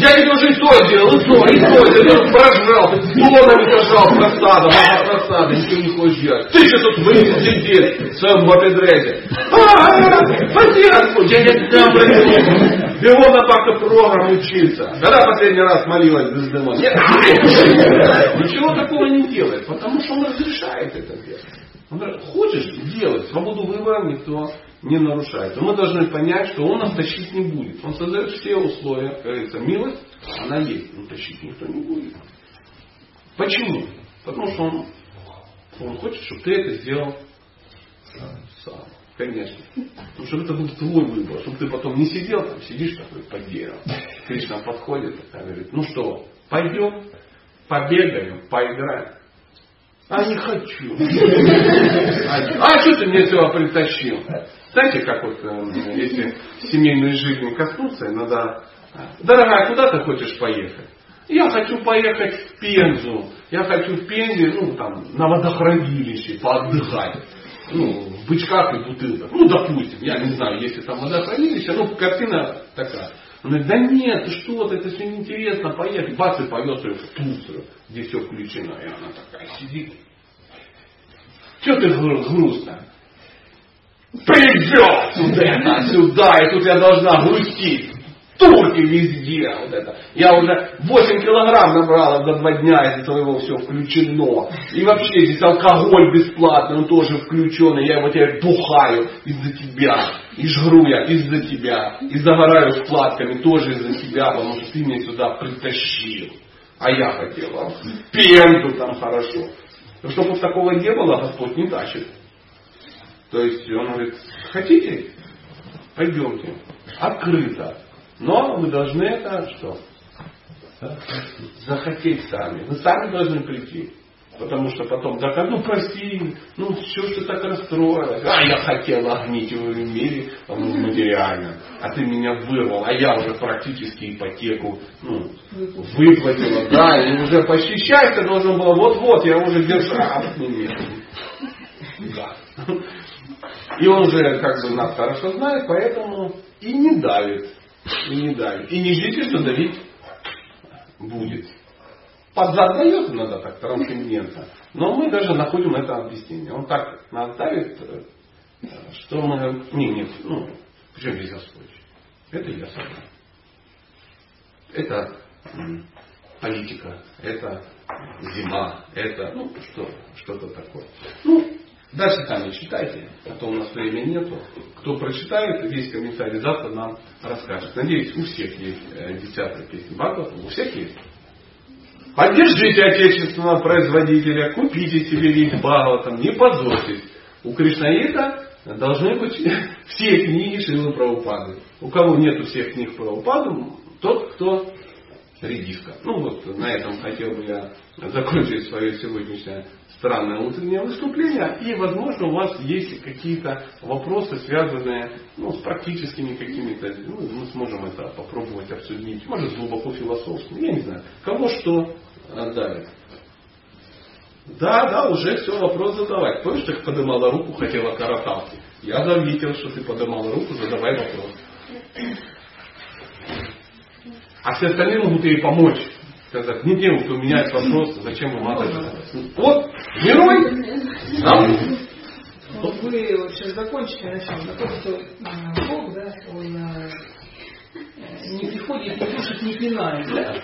Я тебе уже и то сделал, и то, и то, то, прожрал, тонами сожрал просадом, а просада, ничего не хочешь делать. Ты что тут вылез сидеть в своем Господь, я не дам Его на бака программ учиться. Когда последний раз молилась без демона? Нет, ничего такого не делает, потому что он разрешает это делать. Он говорит, хочешь делать, свободу выбора никто не нарушает. Но мы должны понять, что он нас тащить не будет. Он создает все условия, как говорится, милость, она есть, но тащить никто не будет. Почему? Потому что он, он хочет, чтобы ты это сделал сам. Конечно. Потому что это был твой выбор, чтобы ты потом не сидел там, сидишь такой под деревом. Кришна подходит и говорит, ну что, пойдем, побегаем, поиграем. А не хочу. (laughs) А, а что ты мне сюда притащил? Знаете, как вот, э, если семейной жизни коснуться, иногда, дорогая, куда ты хочешь поехать? Я хочу поехать в Пензу. Я хочу в Пензе, ну, там, на водохранилище, поотдыхать. ну, в бычках и бутылках. Ну, допустим, я не знаю, если там водохранилище, ну, картина такая. Он говорит, да нет, ты что ты, это все неинтересно, поехали. Бац, и повез ее в Турцию, где все включено. И она такая сидит. Че ты грустно? Привез сюда, сюда, и тут я должна грустить турки везде. Вот это. Я уже 8 килограмм набрала за два дня из этого все включено. И вообще здесь алкоголь бесплатный, он тоже включен. И я его теперь бухаю из-за тебя. И жру я из-за тебя. И загораю складками тоже из-за тебя, потому что ты меня сюда притащил. А я хотела пенду там хорошо. Но чтобы такого не было, Господь не тащит. То есть он говорит, хотите? Пойдемте. Открыто. Но вы должны это что? Захотеть сами. Вы сами должны прийти. Потому что потом, да ну прости, ну все, что так расстроилось. А я хотел огнить в мире ну, материально. А ты меня вырвал, а я уже практически ипотеку ну, выплатила. Да, и уже почти счастье должен был. Вот-вот, я уже держал. (laughs) Да. И он уже как бы нас хорошо знает, поэтому и не давит и не давит. И не ждите, что давить будет. Под иногда так трансцендентно. Но мы даже находим это объяснение. Он так нас давит, э, что мы... Не, нет, ну, причем здесь Господь? Это я сам. Это политика, это зима, это, ну, что, что-то такое. Ну, Дальше сами читайте, а то у нас времени нету. Кто прочитает, весь комментарий завтра нам расскажет. Надеюсь, у всех есть э, десятая песня Бхагавата, у всех есть. Поддержите отечественного производителя, купите себе весь Бхагаватам, не позорьтесь. У Кришнаита должны быть (laughs) все книги Шилы Правопады. У кого нету всех книг Правопады, тот, кто редиска. Ну вот на этом хотел бы я закончить свое сегодняшнее странное утреннее выступление. И, возможно, у вас есть какие-то вопросы, связанные ну, с практическими какими-то. Ну, мы сможем это попробовать обсудить. Может, глубоко философским. Я не знаю. Кого что давит. Да, да, уже все, вопрос задавать. Помнишь, ты поднимала руку, хотела караталки? Я заметил, что ты поднимала руку, задавай вопрос. А все остальные могут ей помочь. Сказать, не делай, кто меняет вопрос, зачем вы мазать. Вот, герой, да. Вы сейчас закончите начнем на том, что Бог, да, он э, не приходит, не слушает, не пинает, да?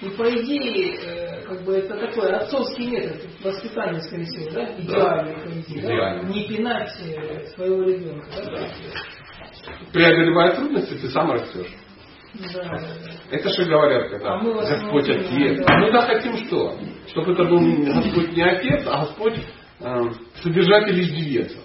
И по идее, э, как бы это такой отцовский метод воспитания, скорее всего, да? Идеальный, по идее, да? Не пинать э, своего ребенка, да? Преодолевая трудности, ты сам растешь. Да. Это что говорят, когда а Господь Отец. Да. Мы да хотим что? Чтобы это был Господь не Отец, а Господь э, содержатель издевецов.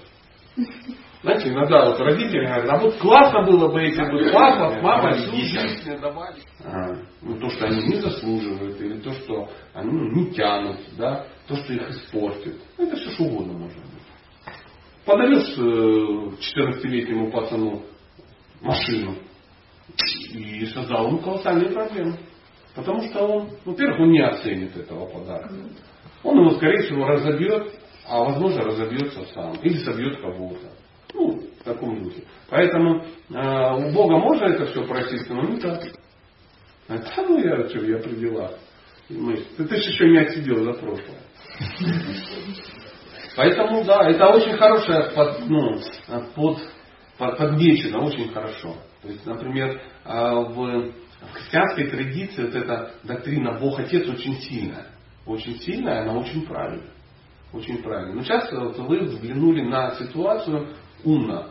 Знаете, иногда вот родители говорят, а вот классно было бы, если бы папа, мама всю жизнь давали. А, ну, то, что они не заслуживают, или то, что они ну, не тянут, да, то, что их испортит. Это все что угодно может быть. Подаришь э, 14-летнему пацану машину, и создал ему колоссальные проблемы. Потому что он, во-первых, он не оценит этого подарка. Он его, скорее всего, разобьет, а возможно разобьется сам. Или собьет кого-то. Ну, в таком духе. Поэтому э, у Бога можно это все простить, но не так. А, да ну я что, я при делах. Ты, ты же еще не отсидел за прошлое. Поэтому да, это очень хорошая под, ну, под, под, подмечено, очень хорошо. То есть, например, а, в, в христианской традиции вот эта доктрина Бог Отец очень сильная. Очень сильная, она очень правильная. Очень правильно. Но сейчас вот вы взглянули на ситуацию умно.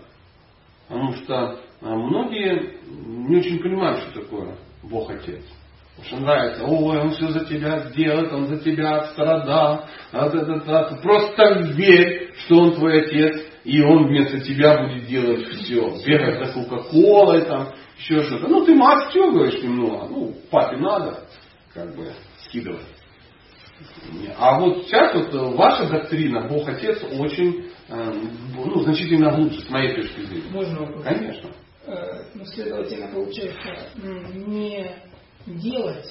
Потому что а, многие не очень понимают, что такое Бог Отец. Потому что нравится, ой, он все за тебя сделает, он за тебя страдал. А. Просто верь, что он твой отец, и он вместо тебя будет делать все. Бегать за Кока-Колой, там, еще что-то. Ну, ты мать говоришь немного. Ну, папе надо, как бы, скидывать. А вот сейчас вот э, ваша доктрина, Бог Отец, очень, э, ну, значительно лучше, с моей точки зрения. Можно вопрос? Конечно. Э, ну, следовательно, получается, не делать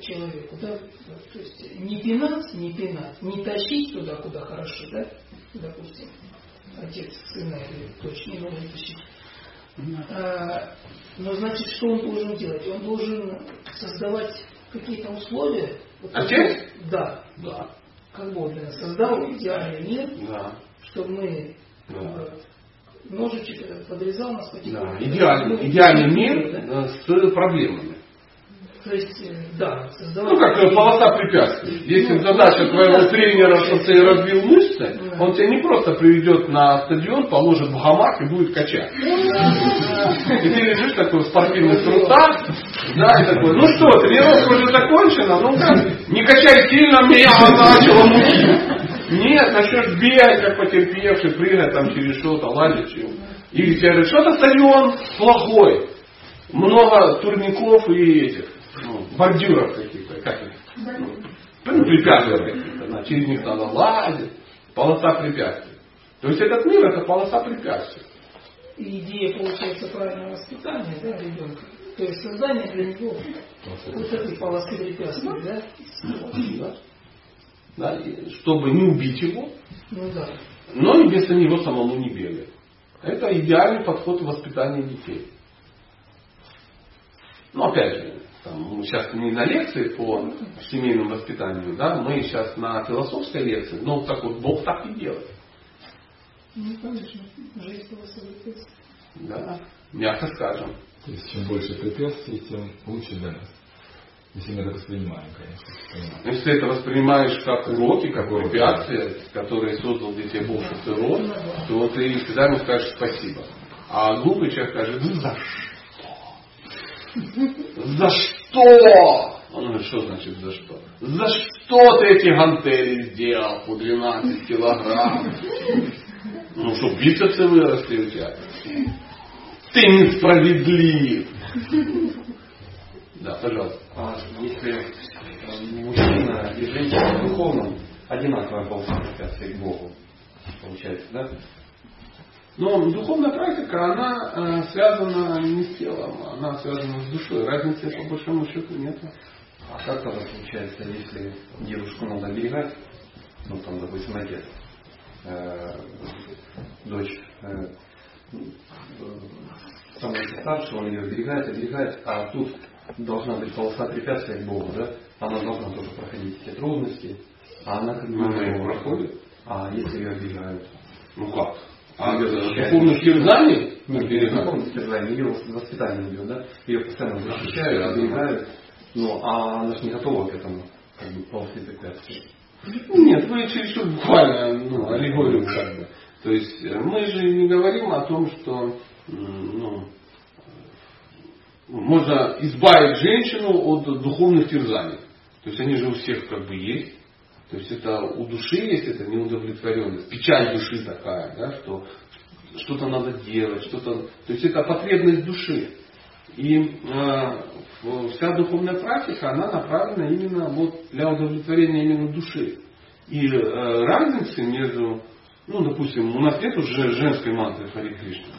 человеку, да, то есть не пинать, не пинать, не тащить туда, куда хорошо, да, допустим, отец сына или дочь не может. А, но значит, что он должен делать? Он должен создавать какие-то условия. Вот Отец? Бог- Да. Да. Как Бог для нас создал идеальный мир, Да. чтобы мы Да. э, ножичек подрезал нас Да. Идеальный, идеальный да? мир э, с проблемами. То есть, э, да, создавать... Ну, как э, полоса препятствий. Если задача твоего тренера, чтобы ты разбил мышцы, он тебя не просто приведет на стадион, положит в гамак и будет качать. И ты лежишь такой в спортивных трусах, да, и такой, ну что, тренировка уже закончена, ну как, не качай сильно, меня начало мучить. Нет, начнешь бегать, как потерпевший, прыгать там через что-то, лазить чего. Или тебе говорят, что-то стадион плохой. Много турников и этих, ну, бордюров каких-то, как их? Ну, препятствия какие-то, да, через них надо лазить, полоса препятствий. То есть этот мир это полоса препятствий. И идея, получается, правильного воспитания да, ребенка. То есть создание для него вот этой полосы препятствий, да? Да? Да, чтобы не убить его, Ну да. но и вместо него самому не бегать. Это идеальный подход в воспитании детей. Ну, опять же, там, мы сейчас не на лекции по семейному воспитанию, да, мы сейчас на философской лекции, но так вот Бог так и делает. Ну, конечно, жизнь препятствий. Да, мягко скажем. То есть чем больше препятствий, тем лучше для нас. Если мы это воспринимаем, конечно. понимаем. Если ты это воспринимаешь как уроки, как препятствия, которые создал для тебя Бог урок, то ты всегда ему скажешь спасибо. А глупый человек скажет, ну за что? За что? Он говорит, что значит за что? За что ты эти гантели сделал по 12 килограмм? Ну, что бицепсы выросли у тебя. Ты несправедлив. Да, пожалуйста. А если мужчина и женщина в духовном одинаковая к Богу, получается, да? Но духовная практика, она э, связана не с телом, она связана с душой. Разницы по большому счету нет. А как тогда получается, если девушку надо оберегать, ну там, допустим, отец, э, дочь, э, становится старше, он ее оберегает, оберегает, а тут должна быть полоса препятствия к Богу, да? Она должна тоже проходить все трудности, а она как бы Она их может. проходит. А если ее обижают? Ну как? А духовных терзаний? Оберегать? духовное терзание, ее воспитание идет, да? Ее постоянно защищают, оберегают. Ну, а она же не готова к этому, как бы, полосе препятствий. Нет, вы чересчур буквально ну, аллегорию как бы. То есть э, мы же не говорим о том, что ну, можно избавить женщину от духовных терзаний. То есть они же у всех как бы есть. То есть это у души есть эта неудовлетворенность, печаль души такая, да, что что-то надо делать, что-то. То есть это потребность души. И э, вся духовная практика, она направлена именно вот для удовлетворения именно души. И э, разницы между, ну, допустим, у нас нет уже женской мантры Хари Кришна.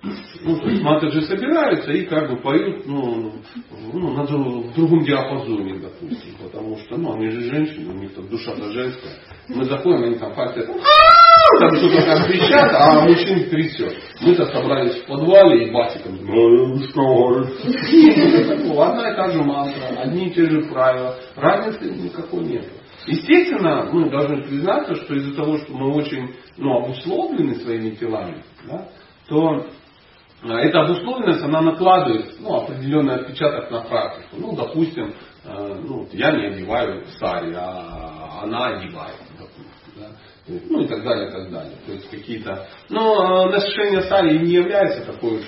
Ну, мантры же собираются и как бы поют ну, ну, на в другом диапазоне, допустим. Потому что, ну, они же женщины, у них там душа-то женская. Мы заходим, они там фальцет, там что-то там кричат, а мужчин трясет. Мы-то собрались в подвале и басиком. «Ну, что говорит?» Ничего такого. Одна и та же мантра, одни и те же правила. Разницы никакой нет. Естественно, мы должны признаться, что из-за того, что мы очень ну, обусловлены своими телами, да, то эта обусловленность, она накладывает ну, определенный отпечаток на практику. Ну, допустим, э, ну, я не одеваю сари, а она одевает. допустим, да. Ну и так далее, и так далее. То есть какие-то. Но э, ношение сари не является такой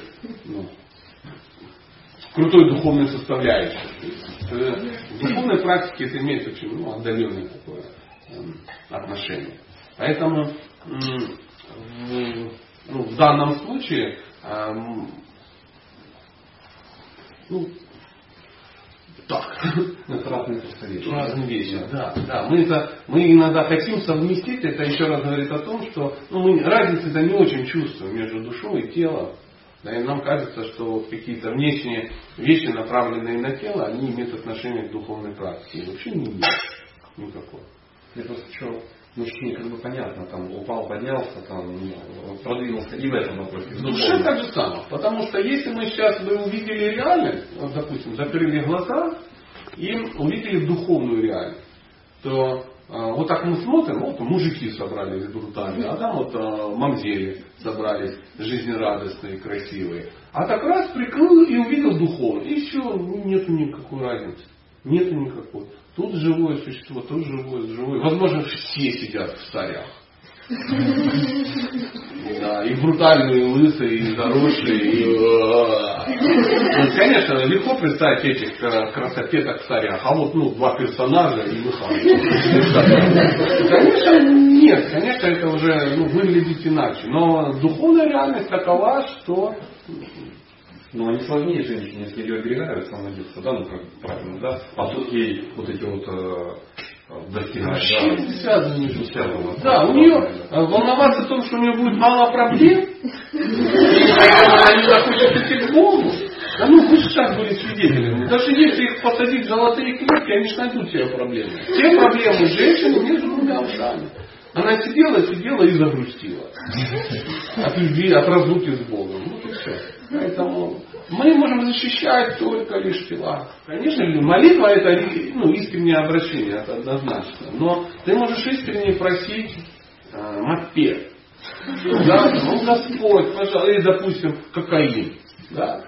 ну, крутой духовной составляющей. Э, В духовной практике это имеет очень ну, отдаленное такое эм, отношение. Поэтому ну, в данном случае эм, ну, так, Это разные просто вещи. разные вещи. Да, да. Мы, это, мы иногда хотим совместить, это еще раз говорит о том, что ну, мы разницы-то не очень чувствуем между душой и телом. Да, и нам кажется, что какие-то внешние вещи, направленные на тело, они имеют отношение к духовной практике. И вообще не имеют никакого. Я просто что мужчине как бы понятно, там упал, поднялся, там ну, продвинулся и в этом вопросе. В душе так же самое. Потому что если мы сейчас бы увидели реальность, вот, допустим, закрыли глаза и увидели духовную реальность, то а, вот так мы смотрим, вот мужики собрались брутальные, а там вот а, мамзели собрались жизнерадостные, красивые. А так раз прикрыл и увидел духовно. И все, нету никакой разницы. Нету никакой. Тут живое существо, тут живое, живое. Возможно, все сидят в старях. Да, и брутальные, и лысые, и заросшие, и... Ну, конечно, легко представить этих красотеток в царях, а вот ну, два персонажа и Михаил. Конечно, нет, конечно, это уже ну, выглядит иначе. Но духовная реальность такова, что но они сложнее женщины, если ее оберегают, она надеется, да, ну как правильно, да, а тут ей вот эти вот э, достигать. Вообще не связано не связано. Да, у нее э, волноваться о том, что у нее будет мало проблем, она не захочет идти к Богу. Да ну вы сейчас были свидетелями. Даже если их посадить в золотые клетки, они же найдут себе проблемы. Те проблемы женщины между двумя ушами. Она сидела, сидела и загрустила. От любви, от разлуки с Богом. Все. Поэтому мы можем защищать только лишь тела. Конечно, молитва это ну, искреннее обращение, это однозначно. Но ты можешь искренне просить э, мопед. Да, ну Господь, пожалуйста, или, допустим, кокаин. Да?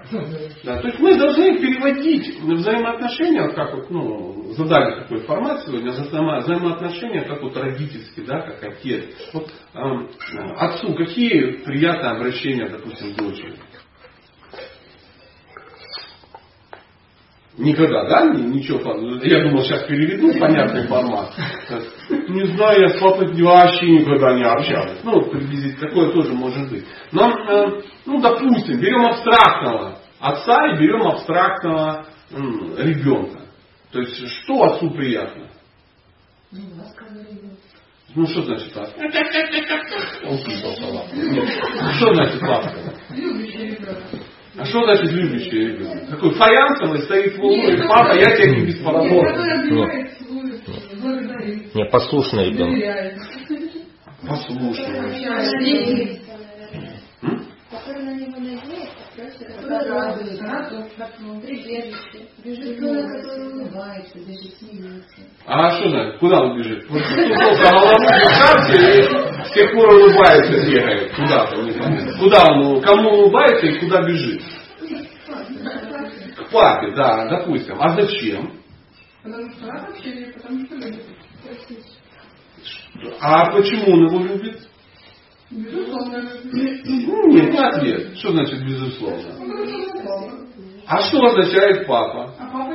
Да, то есть мы должны переводить взаимоотношения, как вот, ну, задали такой формат сегодня, взаимоотношения, как вот родительские, да, как отец. Вот, э, отцу какие приятные обращения, допустим, дочери? Никогда, да? Ничего, я думал, сейчас переведу понятный (laughs) формат. Не знаю, я с папой вообще никогда не общался. Ну, приблизительно, такое тоже может быть. Но, э, ну, допустим, берем абстрактного отца и берем абстрактного ребенка. То есть, что отцу приятно? Ну, что значит ласково? Он писал Что значит ласково? А что значит любящий ребенок? Такой фаянсовый стоит в углу и папа, я тебя не беспокою. Не, послушный ребенок. Послушный. Который на него надеется, который радуется, прибежище. Бежит который улыбается, бежит смеется. А что значит? Куда он бежит? В и с тех пор улыбается, бегает. Куда-то. Куда он, кому улыбается и куда бежит? К папе, да, допустим. А зачем? Потому что рад общение, потому что любит. А почему он его любит? Безусловно. Ну, нет, не ответ. Что значит безусловно? А что означает папа? А папа.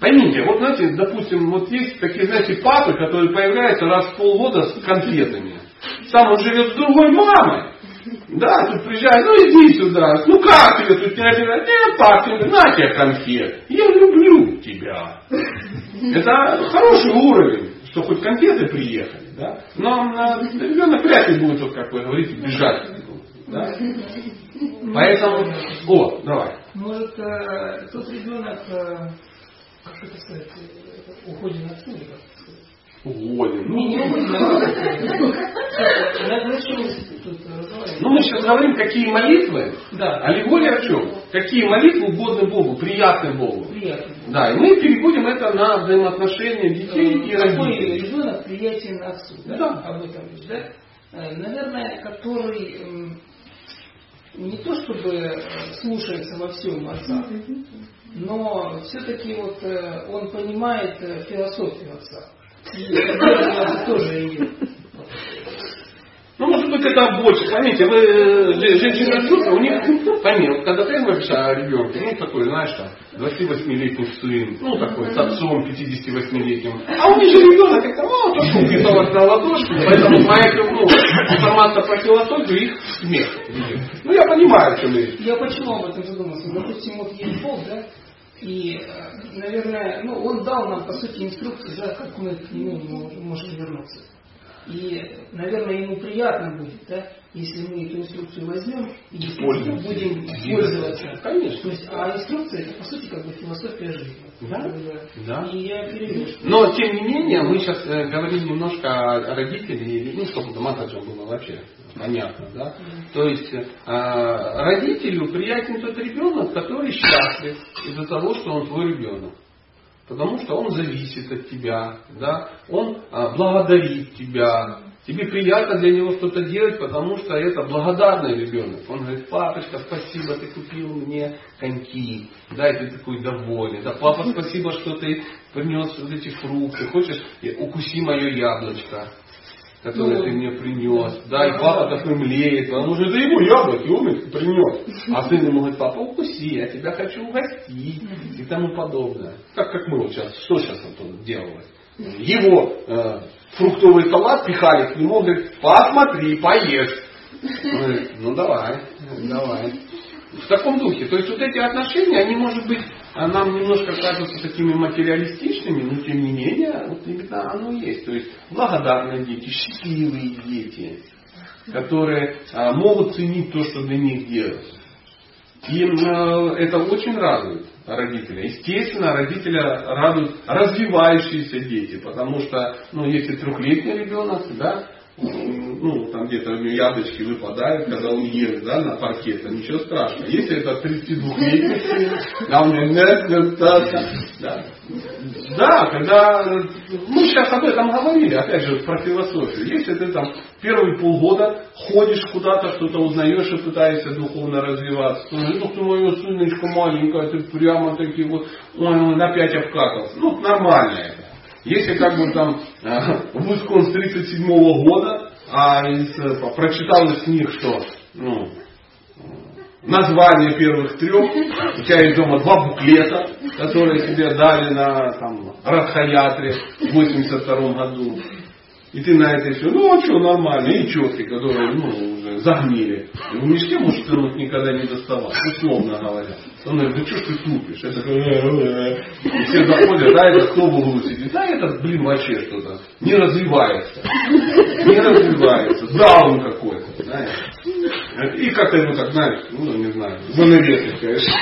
Поймите, вот знаете, допустим, вот есть такие, знаете, папы, которые появляются раз в полгода с конфетами. Сам он живет с другой мамой. Да, тут приезжает, ну иди сюда, ну как тебе тут не обижать? Нет, пап, на тебе конфет. Я люблю тебя. Это хороший уровень, что хоть конфеты приехали, да? Но ребенок вряд ли будет, вот, как вы говорите, бежать. Да? Поэтому, о, давай. Может, э, тот ребенок, э, как это сказать, э, уходит на отцу, Зачем тут разговаривать? Ну, мы сейчас говорим, какие молитвы. Да. Аллегория о чем? Какие молитвы угодны Богу, приятны Богу. Приятно. Да, и мы переводим это на взаимоотношения детей и Какой родителей. ребенок приятен отцу, да? Да. Об этом да? Э, Наверное, который не то чтобы э, слушается во всем отца, но все-таки вот э, он понимает философию отца. Тоже. Ну, может быть, это больше. Поймите, вы э, женщины растут, а у них, пойми, вот когда ты говоришь о ребенке, ну, такой, знаешь, там, 28-летний сын, ну, такой, с отцом 58-летним. А у них же ребенок, это, ну, то, что уписалось на ладошку, поэтому моя, ну, информация про философию их смех. Ну, я понимаю, о чем речь. Я почему об этом задумался? Допустим, вот есть Бог, да? И, э, наверное, ну, он дал нам, по сути, инструкции, да, как мы к нему можем вернуться. И, наверное, ему приятно будет, да, если мы эту инструкцию возьмем и действительно будем пользоваться. Конечно. То есть, а инструкция это по сути как бы философия жизни. Да, да. И я переведу. Но, тем не менее, мы сейчас э, говорим немножко о родителях, ну, чтобы до Матаджа было вообще понятно, да? То есть, э, родителю приятен тот ребенок, который счастлив из-за того, что он твой ребенок. Потому что он зависит от тебя, да? он а, благодарит тебя. Тебе приятно для него что-то делать, потому что это благодарный ребенок. Он говорит, папочка, спасибо, ты купил мне коньки. Да, и ты такой довольный. Да, папа, спасибо, что ты принес вот эти фрукты. Хочешь, укуси мое яблочко которое Ну, ты мне принес. Да, и папа такой млеет, потому что это его яблоки, он их принес. А сын ему говорит, папа, укуси, я тебя хочу угостить и тому подобное. Как, как мы вот сейчас, что сейчас Антон делалось? Его э, фруктовый салат пихали к нему, говорит, посмотри, поешь. Он говорит, ну давай, давай. В таком духе. То есть вот эти отношения, они, может быть, а, нам немножко кажутся такими материалистичными, но тем не менее, вот именно оно есть. То есть благодарные дети, счастливые дети, которые а, могут ценить то, что для них делается. И э, это очень радует родителя. Естественно, родителя радуют развивающиеся дети, потому что, ну, если трехлетний ребенок, да, ну, там где-то яблочки выпадают, когда он ест, да, на паркет, ничего страшного. Если это 32-летний сын, да, у него нет, нет, да, да, когда мы сейчас об этом говорили, опять же, про философию. Если ты там первые полгода ходишь куда-то, что-то узнаешь и пытаешься духовно развиваться, то ну ты моя сыночка маленькая, ты прямо таки вот, ой, ой, на пять обкатался. Ну, нормально это. Если как бы там э, вышел он с 37 года, а из, э, прочитал из книг, что ну, название первых трех, у тебя есть дома два буклета, которые тебе дали на там, Радхаятре в 82 году. И ты на это все, ну а что, нормально, и четки, которые ну, уже загнили. И в мешке может тянуть никогда не доставать, условно говоря. Он говорит, да что ж ты тупишь? Это «Э, э, э». И все заходят, да, это кто в углу сидит? Да, это, блин, вообще что-то не развивается. Не развивается. Даун какой-то, знаешь. И как-то ему так, знаешь, ну, не знаю, занавесы, конечно.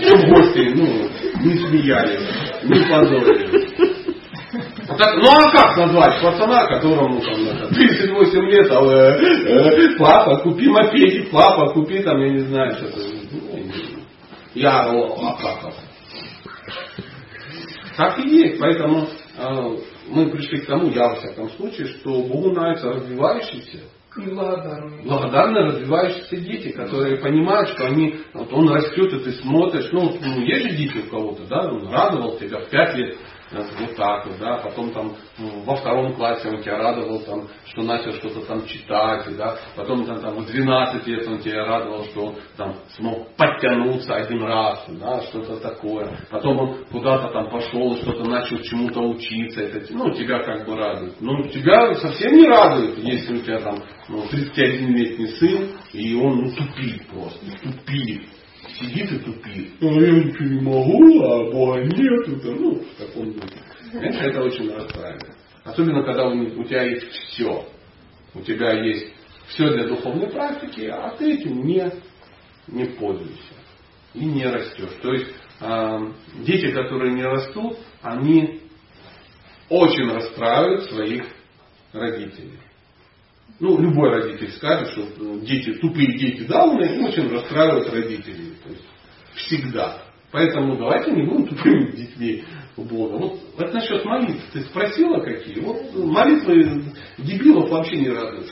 Чтобы гости, ну, не смеялись, не позорили. Так, ну а как назвать пацана, которому там это, 38 лет, а э, э, папа, купи мопедик, папа, купи там, я не знаю, что-то. Я о, Акаков. Так и есть, поэтому э, мы пришли к тому, я во всяком случае, что Богу нравятся развивающиеся, И благодарный. благодарные развивающиеся дети, которые понимают, что они, вот он растет, и ты смотришь, ну, ну, есть же дети у кого-то, да, он радовал тебя в 5 лет, вот так да, потом там ну, во втором классе он тебя радовал, там, что начал что-то там читать, да, потом там, там в 12 лет он тебя радовал, что он там смог подтянуться один раз, да, что-то такое, потом он куда-то там пошел, что-то начал чему-то учиться, это, ну, тебя как бы радует. Ну, тебя совсем не радует, если у тебя там ну, 31-летний сын, и он ну, тупит просто, тупит. Сидит и тупит. А я ничего не могу, а Бога нету. там, Ну, в таком духе. Это, это очень расстраивает. Особенно, когда у, у тебя есть все. У тебя есть все для духовной практики, а ты этим не, не пользуешься. И не растешь. То есть э, дети, которые не растут, они очень расстраивают своих родителей. Ну, любой родитель скажет, что ну, дети, тупые дети дауны очень расстраивают родителей. Всегда. Поэтому давайте не будем тупыми детьми у Бога. Вот это насчет молитв. Ты спросила какие? Вот молитвы дебилов вообще не радуют.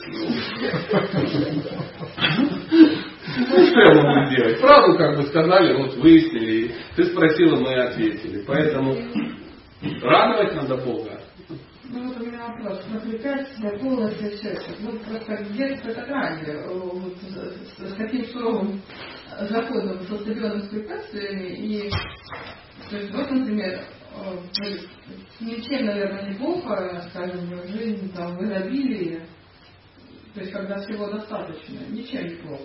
Ну, что я могу сделать? Правду как бы сказали, вот выяснили. Ты спросила, мы ответили. Поэтому радовать надо Бога. Ну вот у меня вопрос. На препятствия полностью все это. Ну просто детство так ранее. Вот, с, с таким суровым законом, с остальными препятствиями. И то есть вот, например, э, ничем, наверное, неплохо, скажем, жизнь там в изобилии. То есть когда всего достаточно, ничем неплохо.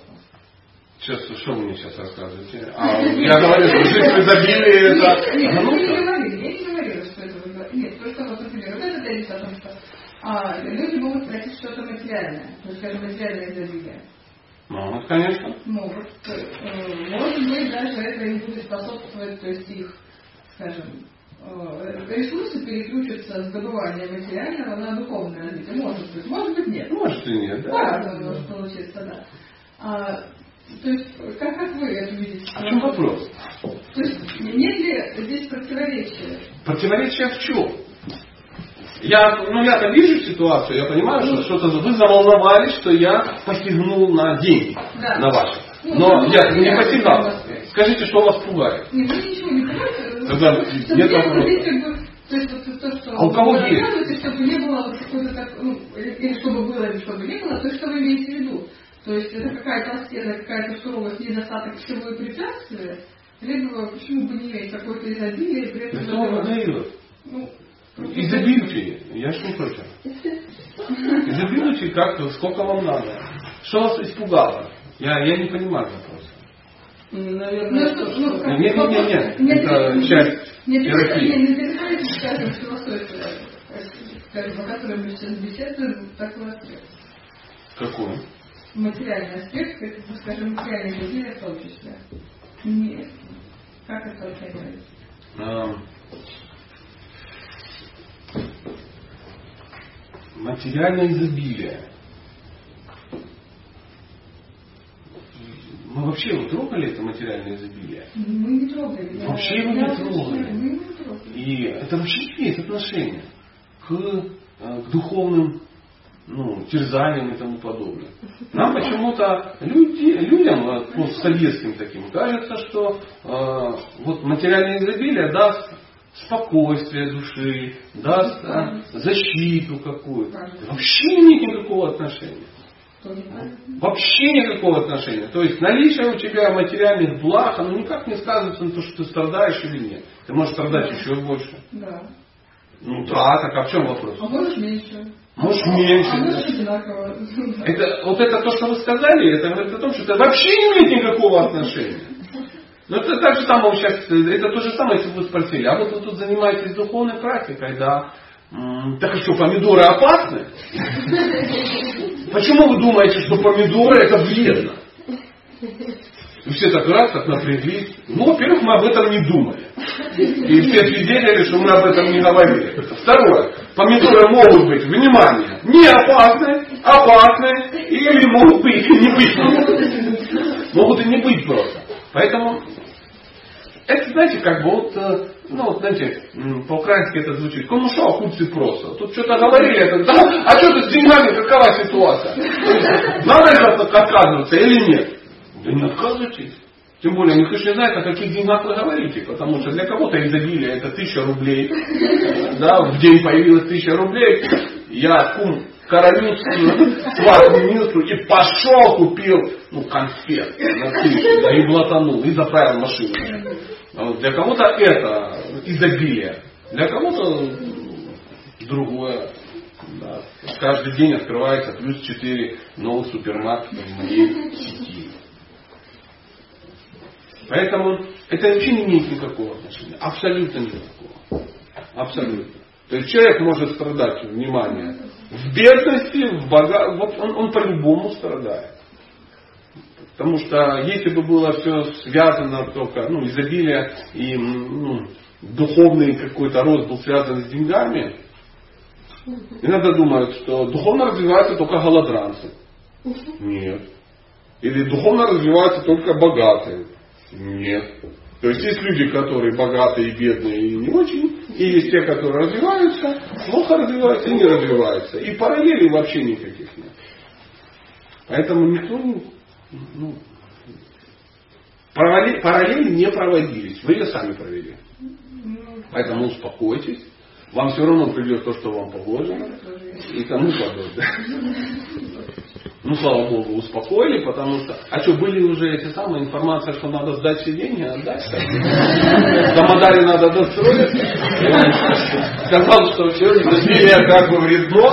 Сейчас, что вы мне сейчас рассказываете? А, я говорю, что жизнь в изобилии это... Нет, я не да. говорила, я не говорила, что это. Нет, просто вот, например, вот это тезис о том, что а люди могут просить что-то материальное, то есть, скажем, материальное изобилие. Могут, конечно. Могут. Э, Может быть, даже это им будет способствовать, то есть их, скажем, э, ресурсы переключатся с добывания материального на духовное развитие. Может быть, может быть нет. Может и нет, да. По-разному может получиться, да. А, то есть, как, как вы это видите? А в чем вопрос? То есть, нет ли здесь противоречия? Противоречие в чем? Я, ну я-то вижу ситуацию, я понимаю, что что-то вы заволновались, что я посягнул на деньги, Да. на ваши. Ну, Но ну, я не да, посягал. да. Скажите, что вас пугает? Нет, вы ничего не понимаете. Тогда нет вопроса. то есть вот то, что А у кого вы есть? чтобы не было какой-то так, ну, или чтобы было, или чтобы не было, то что вы имеете в виду? То есть это какая-то стена, какая-то суровость, недостаток всего и препятствия, либо почему бы не иметь какое-то изобилие, при Да этом... Кто вам дает? ну, Изобилуйте. Я ж не против. Изобилуйте как сколько вам надо. Что вас испугало? Я, я не понимаю вопроса. Ну, Наверное, что, ну, что... как- Нет, нет, нет, нет. Нет, Это нет, часть нет, терапии. нет, не переходите, скажем, философию, скажем, о которой мы сейчас беседуем, такой аспект. Какой? Материальный аспект, это, ну, скажем, материальное изобилие в том числе. Нет. Как это оценивается? Материальное изобилие. Мы вообще его трогали это материальное изобилие? Мы не трогали. Вообще его не трогали. Мы не трогали. И это вообще имеет отношение к, э, к духовным ну, терзаниям и тому подобное. Нам почему-то люди, людям, ну, советским таким, кажется, что э, вот материальное изобилие даст спокойствие души, даст э, защиту какую-то. Вообще не имеет никакого отношения. Вообще никакого отношения. То есть наличие у тебя материальных благ, оно никак не сказывается на том, что ты страдаешь или нет. Ты можешь страдать еще больше. Да. Ну да, так а в чем вопрос? А можешь меньше. Можешь А меньше. можешь одинаково. Это, вот это то, что вы сказали, это говорит о том, что это вообще не имеет никакого отношения. Но это так же самое сейчас, это то же самое, если вы спросили, а вот вы тут занимаетесь духовной практикой, да? Так что, помидоры опасны? Почему вы думаете, что помидоры это вредно? И все так раз, так напряглись. Ну, во-первых, мы об этом не думали. И все свидетели, что мы об этом не говорили. Второе. Помидоры могут быть, внимание, не опасны, опасны, или могут быть не быть. Могут и не быть просто. Поэтому, это, знаете, как бы вот, э, ну, вот, знаете, по-украински это звучит, кому шо, худцы просто. Тут что-то говорили, это, да, а что ты с деньгами, какова ситуация? Надо ли отказываться или нет? Да не отказывайтесь. Тем более, никто же не знает, о каких деньгах вы говорите. Потому что для кого-то изобилие это тысяча рублей. Да, в день появилась тысяча рублей. Я кум королю сват министру и пошел купил ну, конфет на тысячу, да, и блатанул, и заправил машину. А Для кого-то это изобилие. Для кого-то другое. Да. Каждый день открывается плюс 4 новых супермаркета в моей сети. Поэтому это вообще не имеет никакого отношения. Абсолютно никакого. Абсолютно. То есть человек может страдать, внимание, в бедности, в бога... вот он, он по-любому страдает. Потому что если бы было все связано только, ну, изобилие и ну, духовный какой-то рост был связан с деньгами, иногда думают, что духовно развиваются только голодранцы. Нет. Или духовно развиваются только богатые. Нет. То есть есть люди, которые богатые, и бедные и не очень, и есть те, которые развиваются, плохо развиваются и не развиваются. И параллелей вообще никаких нет. Поэтому никто не... Ну, параллели, параллели не проводились. Вы ее сами провели. Поэтому успокойтесь. Вам все равно придет то, что вам положено. И тому подобное. Ну, слава Богу, успокоили, потому что... А что, были уже эти самые информация, что надо сдать все деньги, отдать? В Дамадаре надо достроить. Сказал, что все, изобилие как бы вредно.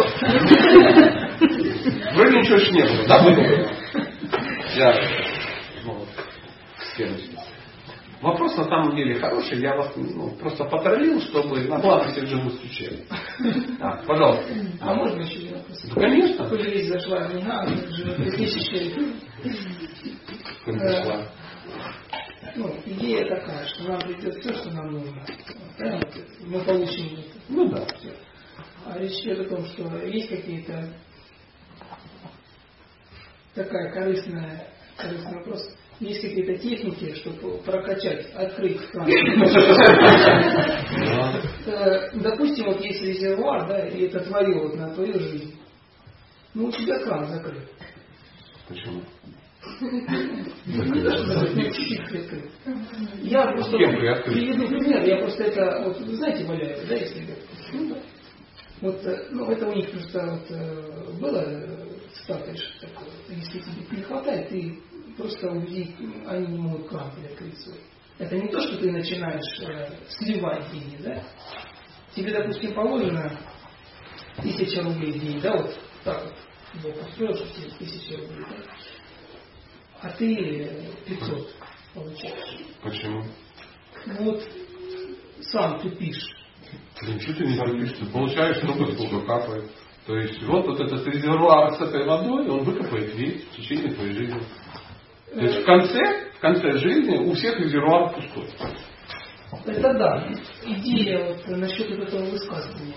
Вроде ничего ж не было, да, было? (laughs) Я... ну, вот, с? Вопрос на самом деле хороший. Я вас ну, просто потроллил, чтобы на планы всех же стучали. А, пожалуйста. А можно еще один вопрос? Ну, конечно. Появились зашла война, живет три тысячи. Пришла. Ну, идея такая, что нам придет все, что нам нужно. Мы получим это. Ну да. А речь идет о том, что есть какие-то такая корыстная, корыстный вопрос. Есть какие-то техники, чтобы прокачать, открыть. Э, Допустим, вот есть резервуар, да, и это твое, вот на твою жизнь. Ну, у тебя кран закрыт. Почему? Я просто приведу пример. Я просто это, вот, вы знаете, валяют, да, если. Вот, э, ну, это у них просто вот, э, было цитата, что такое, если тебе не хватает, ты просто увидеть, они не могут кран перекрыть свой. Это не то, что ты начинаешь э, сливать деньги, да? Тебе, допустим, положено тысяча рублей в день, да, вот так вот, Бог устроил, что тебе тысяча рублей, да? А ты э, 500 получаешь. Почему? Ну Вот сам тупишь. Да Ничего ты не говоришь, ты получаешь столько, сколько капает. То есть вот, вот этот резервуар с этой водой, он выкопает весь в течение твоей жизни. То есть в конце, в конце жизни у всех резервуар пустой. Это да. Идея вот насчет этого высказывания.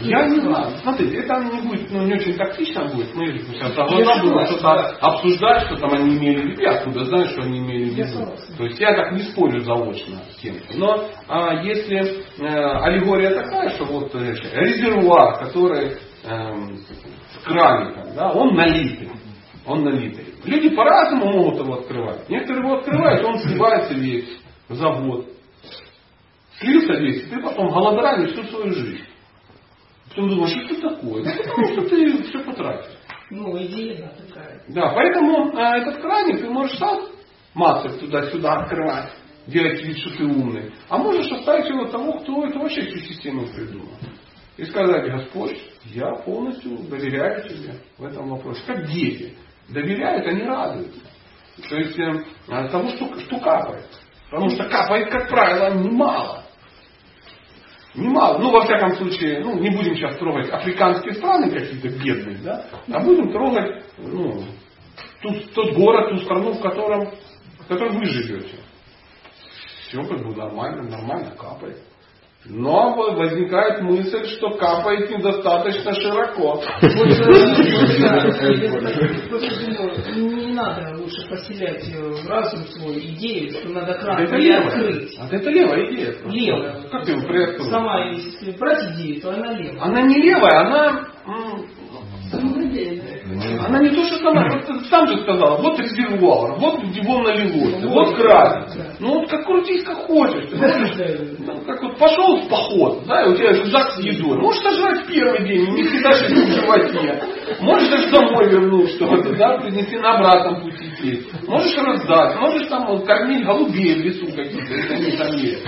Я не знаю. Смотрите, это не будет, ну, не очень тактично будет. Мы сейчас должна было что-то да. обсуждать, что там они имели в виду. Я откуда знаю, что они имели в виду. То есть я так не спорю заочно с тем. Но а, если э, аллегория такая, что вот э, резервуар, который эм, с краником, да, он налитый. Он налитый. Люди по-разному могут его открывать. Некоторые его открывают, он сливается весь завод. Слился весь, и ты потом голодаешь всю свою жизнь. Потом думаешь, что это такое? Ну, потому что ты все потратил. Ну, идея, да, такая. Да, поэтому а, этот краник ты можешь сам мацать туда-сюда открывать, делать вид, что ты умный. А можешь оставить его того, кто это вообще всю систему придумал. И сказать, Господь, я полностью доверяю тебе в этом вопросе. Как дети. Доверяют, они радуются. То есть э, от того, что, что капает. Потому что капает, как правило, немало. Немало. Ну, во всяком случае, ну, не будем сейчас трогать африканские страны какие-то бедные, да, а будем трогать ну, ту- тот город, ту страну, в котором, в котором вы живете. Все как бы нормально, нормально капает. Но возникает мысль, что капает недостаточно широко. (laughs) Э, (laughs) не надо лучше поселять э, в разум свой идею, что надо кран Это левая. приоткрыть. А это левая идея. Левая. Как ты его? Сама, если брать идею, то она левая. Она не левая, она Она не то, что сама, вот сам же сказал, вот резервуар, вот его налилось, Вот. вот красит. Да. Ну вот как крутись, как хочешь. Ну, как вот пошел в поход, да, и у тебя рюкзак с едой. Можешь сожрать в первый день, не всегда сидеть в животе. Можешь даже домой вернуть что-то, да, принести на обратном пути. Можешь раздать, можешь там вот, кормить голубей в лесу каких-то, если они там есть.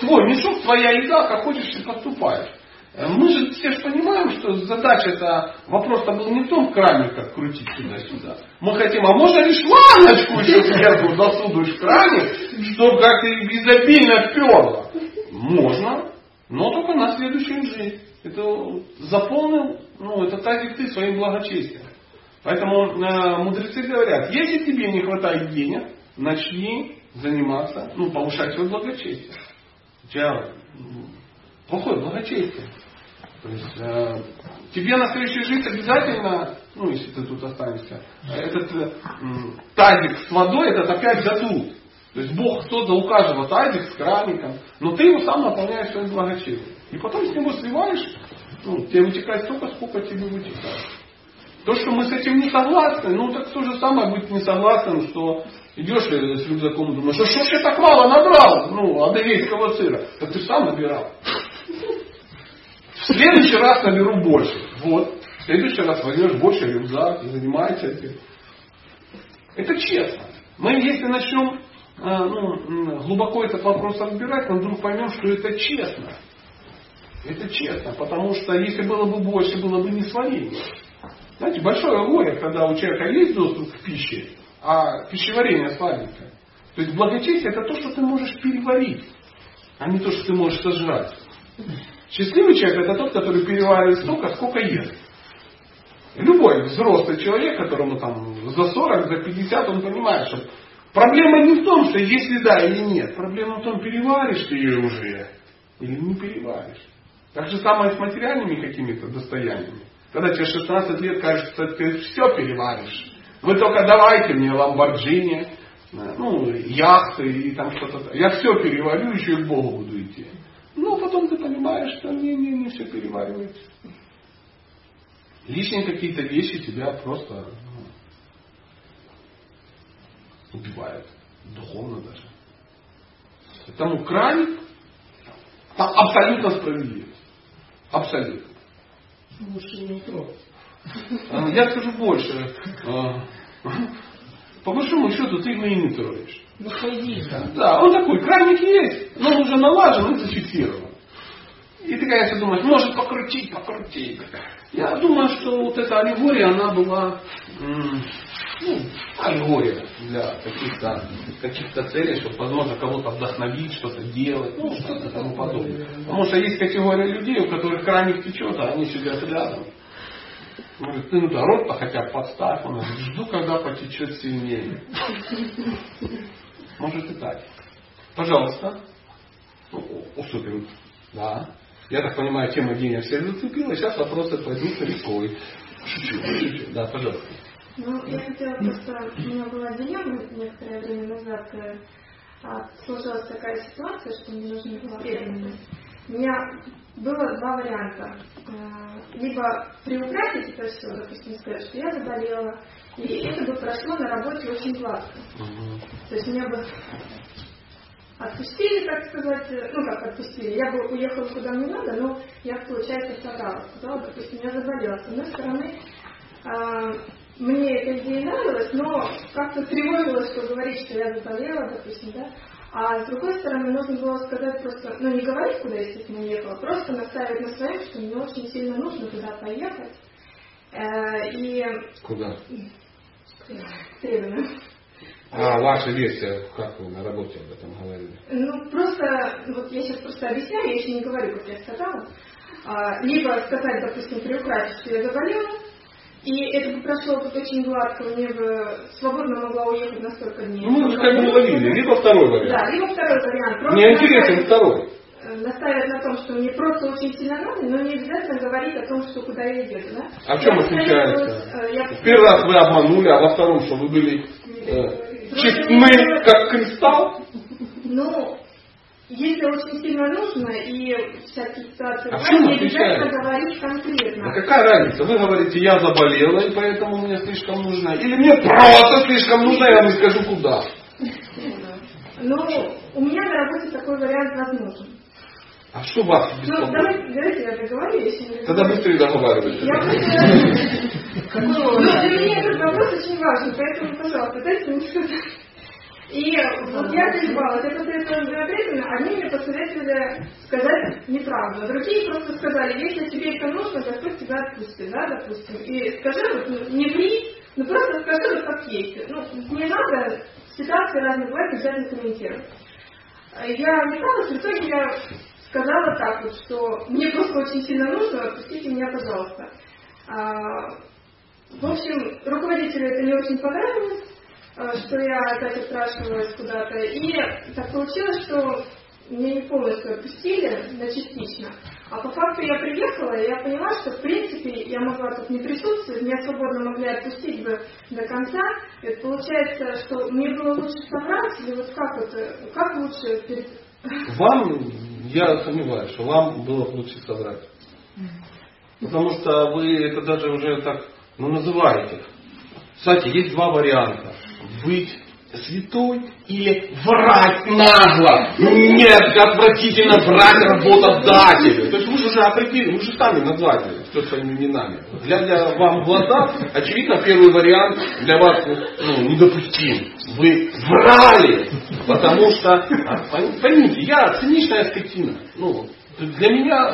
Твой мешок, твоя еда, как хочешь, ты поступаешь. Мы же все же понимаем, что задача-то, вопрос-то был не в том кране, как крутить туда-сюда. Мы хотим, а можно ли шланочку еще сверху засунуть в кране, чтобы как-то изобильно перло? Можно, но только на следующую жизнь. Это заполнил, ну, это тазик ты своим благочестием. Поэтому э, мудрецы говорят, если тебе не хватает денег, начни заниматься, ну, повышать свое благочестие. У тебя плохое благочестие. То есть э, тебе на следующую жизнь обязательно, ну, если ты тут останешься, этот э, тазик с водой, этот опять дадут. То есть Бог создал у каждого тазик с краником, но ты его сам наполняешь своим благочестием. И потом с него сливаешь, ну, тебе вытекает столько, сколько тебе вытекает. То, что мы с этим не согласны, ну так то же самое быть не согласным, что идешь э, с рюкзаком и думаешь, а что ж я так мало набрал, ну, адыгейского сыра. Так ты сам набирал. Следующий раз наберу больше. Вот. В следующий раз возьмешь больше рюкзак занимайся этим. Это честно. Мы если начнем э, ну, глубоко этот вопрос разбирать, мы вдруг поймем, что это честно. Это честно, потому что если было бы больше, было бы не сваление. Знаете, большое горе, когда у человека есть доступ к пище, а пищеварение слабенькое. То есть благочестие это то, что ты можешь переварить, а не то, что ты можешь сожрать. Счастливый человек это тот, который переваривает столько, сколько ест. Любой взрослый человек, которому там за 40, за 50, он понимает, что проблема не в том, что есть еда или нет. Проблема в том, переваришь ты ее уже или не переваришь. Так же самое с материальными какими-то достояниями. Когда тебе 16 лет кажется, ты все переваришь. Вы только давайте мне ламборджини, ну, яхты и там что-то. Я все переварю, еще и к Богу буду идти. Ну, а потом ты понимаешь, что не, не, не все переваривается. Лишние какие-то вещи тебя просто ну, убивают. Духовно даже. Поэтому краник там абсолютно справедливо. Абсолютно. Лучше не трогать. А, Я скажу больше. А, По большому счету ты его и не троишь. Ну. Да, он такой, краник есть, но он уже налажен, он зафиксирован. И ты, конечно, думаешь, может покрутить, покрутить. Я думаю, что вот эта аллегория, она была ну, аллегория для каких-то каких целей, чтобы, возможно, кого-то вдохновить, что-то делать, ну, что-то тому подобное. Потому что есть категория людей, у которых краник течет, а они сидят рядом. Говорит, ты ну да, рот-то хотя бы подставь. Он говорит, жду, когда потечет сильнее. Может и так. Пожалуйста. Ну, уступим. Да. Я так понимаю, тема гения всех зацепила. Сейчас вопросы пойдут рекой. Шучу, шучу. Да, пожалуйста. Ну, я хотела просто, у меня была дилемма некоторое время назад, э, а, сложилась такая ситуация, что мне нужна была преданность. У меня было два варианта. Э, Либо приукрасить это все, допустим, сказать, что я заболела, и это бы прошло на работе очень гладко. То есть меня бы отпустили, так сказать, э, ну как отпустили, я бы уехала куда мне надо, но я, получается, соврала, сказала, допустим, я заболела. С одной стороны, а, мне эта идея нравилась, но как-то тревожило, что говорить, что я заболела, допустим, да. А с другой стороны, нужно было сказать просто, ну не говорить, куда я, естественно, ехала, просто настаивать на своем, что мне очень сильно нужно туда поехать. Э, И Куда? требования. А ваша версия, как вы на работе об этом говорили? Ну, просто, вот я сейчас просто объясняю, я еще не говорю, как я сказала. А, либо сказать, допустим, приукрасить, что я заболела, и это бы прошло вот очень гладко, мне бы свободно могла уехать на столько дней. Ну, мы уже как бы говорили, либо второй вариант. Да, либо второй вариант. Просто Мне интересен настаивать- второй. э, Настаивать на том, что мне просто очень сильно надо, но не обязательно говорить о том, что куда я еду, да? А в чем отличается? э, я В первый раз вы обманули, а во втором, что вы были э, честны, как кристалл? Ну, если очень сильно нужно и всякие ситуации, А в бывают, чем не обязательно говорить конкретно. А какая разница? Вы говорите, я заболела, и поэтому мне слишком нужно. Или мне просто слишком нужно, я вам не скажу куда. Ну, у меня на работе такой вариант возможен. А что вас Ну, беспокоит? давайте, давайте я договорю, если не Тогда быстрее договаривайтесь. Я просто... (laughs) Ну, для меня этот вопрос очень важен, поэтому, пожалуйста, дайте мне сказать. И вот я колебалась, я посоветовала Белогрезина, они мне посоветовали сказать неправду. А другие просто сказали, если тебе это нужно, Господь тебя отпустит, да, допустим. И скажи, вот, ну, не ври, ну просто скажи вот как есть. Ну, не надо, ситуации разные бывают, не обязательно комментировать. Я металась, в итоге я сказала так вот, что мне просто очень сильно нужно, отпустите меня, пожалуйста. А, В общем, руководителю это не очень понравилось, а, что я опять отпрашивалась куда-то. И так получилось, что меня не полностью отпустили, на частично. А по факту я приехала, и я поняла, что в принципе я могла тут не присутствовать, меня свободно могли отпустить бы до конца. Это получается, что мне было лучше соврать, или вот как это, как лучше перед... Вам, я сомневаюсь, что вам было бы лучше соврать. Потому что вы это даже уже так ну, называете. Кстати, есть два варианта. Быть святой или врать нагло. Нет, отвратительно врать работодателю. То есть вы же уже определили, вы же сами назвали все своими именами. Глядя вам в глаза, очевидно, первый вариант для вас ну, недопустим. Вы врали, потому что, а, поймите, я циничная скотина. Ну, для меня,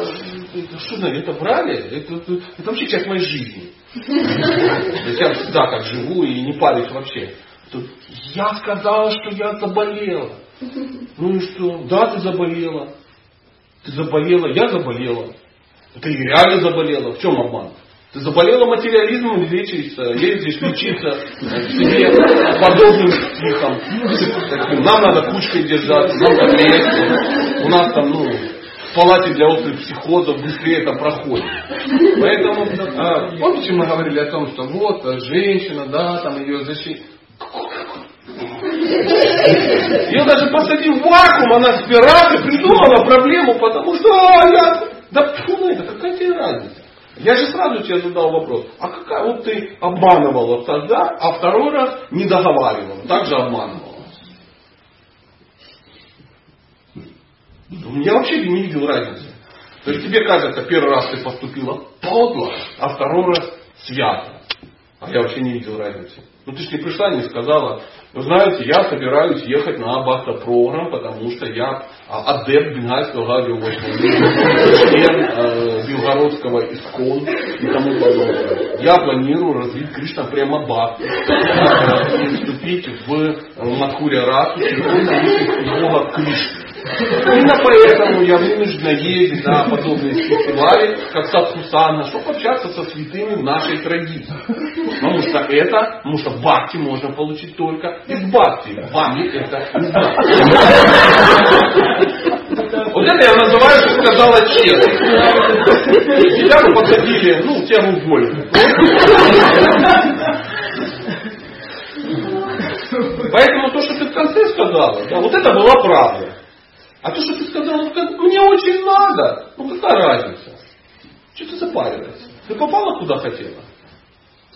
что знаю, это врали, это, это, это вообще часть моей жизни. То я всегда так живу и не парюсь вообще. Я сказала, что я заболела. Ну и что? Да, ты заболела. Ты заболела, я заболела. Ты реально заболела. В чем обман? Ты заболела материализмом, лечишься, ездишь лечиться себе подобным психом. Таким, Нам надо кучкой держаться, нам так легче. У нас там, ну, в палате для острых психозов быстрее это проходит. Поэтому, а, помните, мы говорили о том, что вот, а, женщина, да, там ее защита. Ее даже посадив в вакуум, она спираль и придумала проблему, потому что а, я... Да фу на это, какая тебе разница? Я же сразу тебе задал вопрос, а какая вот ты обманывала тогда, а второй раз не договаривала, также обманывала. Я вообще не видел разницы. То есть тебе кажется, первый раз ты поступила подло, а второй раз свято. А я вообще не видел разницы. Ну ты же не пришла не сказала, вы знаете, я собираюсь ехать на Бахта-программ, потому что я а, адепт Бенгальского радиовоздуха, член э, Белгородского искон и тому подобное. Я планирую развить Кришна прямо Бхакти и вступить в Мадхуря Расу, Бога Кришны. Именно поэтому я вынуждена ездить на подобные фестивали, как Садхусана, чтобы общаться со святыми нашей традиции. Потому что это, потому что бхакти можно получить только из бхакти. Вами это знаю. Вот это я называю, что сказала честно. Тебя бы посадили, ну, тебя бы. Поэтому то, что ты в конце сказала, да, вот это была правда. А то, что ты сказал, мне очень надо, ну какая разница? Что ты запариваешься? Ты попала куда хотела?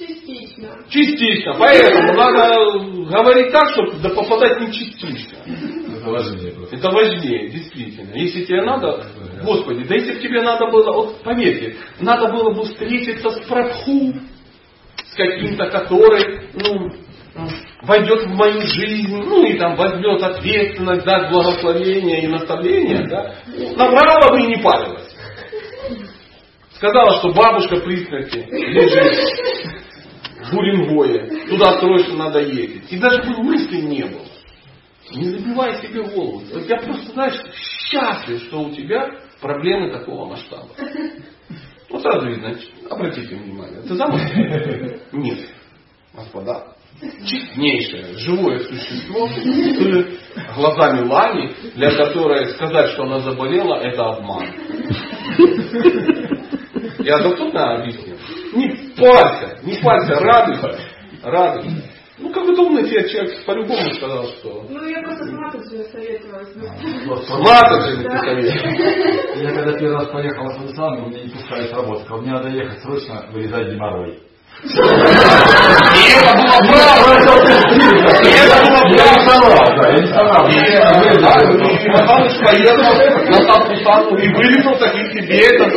Частично. Частично. Поэтому надо говорить так, чтобы да попадать не частично. Это важнее просто. Это важнее, действительно. Если тебе надо, Господи, да если бы тебе надо было, вот поверьте, надо было бы встретиться с Прабху, с каким-то, который, ну, войдет в мою жизнь, ну и там возьмет ответственность, даст благословение и наставление, да, набрала бы и не парилась. Сказала, что бабушка при смерти лежит Буренгое, туда срочно надо ездить. И даже бы мысли не было. Не забивай себе голову. Вот я просто, знаешь, счастлив, что у тебя проблемы такого масштаба. Ну, сразу видно, обратите внимание, ты замужем? Нет. Господа, честнейшее, живое существо с глазами лани, для которой сказать, что она заболела, это обман. Я доступно объяснил? Не парься, не парься, радуйся, радуйся. Ну, как бы умный тебе человек по-любому сказал, что... Ну, я просто с матушкой советовалась. С матушкой ты советовал. Я когда первый раз поехал в Афганистан, меня не пускали с работы. Сказал, мне надо ехать срочно вырезать геморрой. И это было правда. И это было правда. Михалыч поехал на Сапусану и вырезал таки себе этот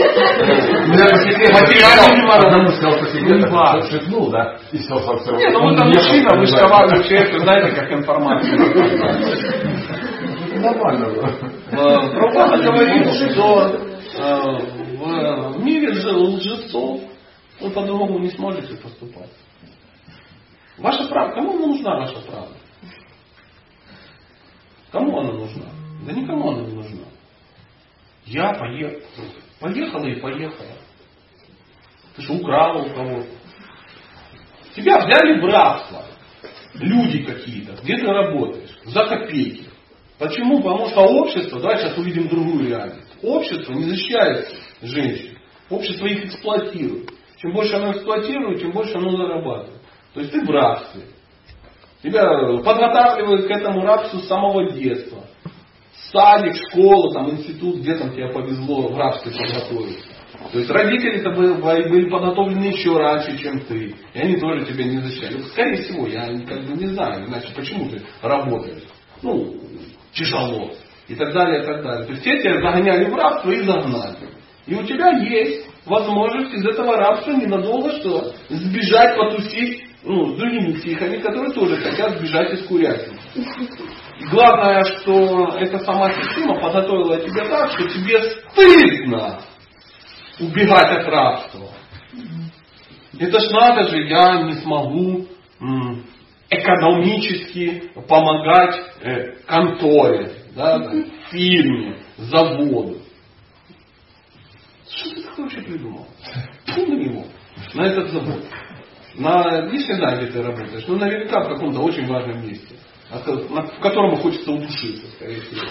материальный. Одному сказал, что себе так шепнул, да, и все, собственно. Не, ну вы там мужчина, вы же товарный человек, знаете, как информация. Нормально было. Прабхупада говорит, что э, в мире лжецов вы по-другому не сможете поступать. Ваша правда, кому она нужна ваша правда? Кому она нужна? Да никому она не нужна. Я поехал. Поехала и поехала. Ты что, украла у кого-то? Тебя взяли в. Люди какие-то. Где ты работаешь? За копейки. Почему? Потому что общество, давай сейчас увидим другую реальность. Общество не защищает женщин. Общество их эксплуатирует. Чем больше оно эксплуатирует, тем больше оно зарабатывает. То есть ты в рабстве. Тебя подготавливают к этому рабству с самого детства. Садик, школа, там, институт, где там тебе повезло в рабстве подготовиться. То есть родители-то были подготовлены еще раньше, чем ты. И они тоже тебя не защищали. Скорее всего, я как бы не знаю, иначе почему ты работаешь. Ну, тяжело. И так далее, и так далее. То есть те тебя загоняли в рабство и загнали. И у тебя есть возможность из этого рабства ненадолго что? Сбежать, потусить ну, с другими психами, которые тоже хотят сбежать из курятины. И главное, что эта сама система подготовила тебя так, что тебе стыдно убегать от рабства. Это ж надо же, я не смогу экономически помогать э, конторе, да, фирме, заводу. Что ты такое вообще придумал? Фу на него, на этот завод. На, не знаю, где ты работаешь, но наверняка в каком-то очень важном месте, в котором хочется удушиться, скорее всего.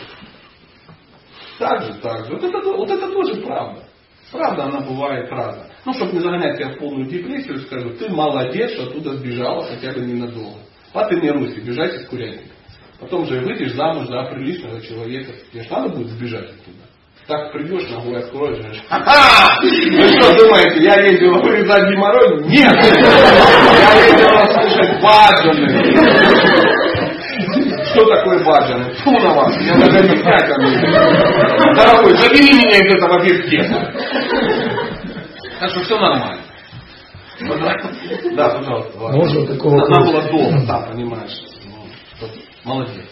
Так же, так же. Вот это, вот это тоже правда. Правда, она бывает разная. Ну, чтобы не загонять тебя в полную депрессию, скажу, ты молодец, что оттуда сбежала хотя бы ненадолго. По тренируйся, бежать из курятника. Потом же выйдешь замуж за приличного человека. Тебе же надо будет сбежать оттуда. Так придешь, ногой откроешь, говоришь, ха-ха! Вы что думаете, я ездил вырезать геморрой? Нет! Я ездил слушать баджаны. Что такое баджаны? Фу на вас, я даже объяснять вам не Дорогой, забери меня из этого бифкета. Так что все нормально. Да, пожалуйста. Можно такого Она была дома, да, понимаешь. Ну, молодец.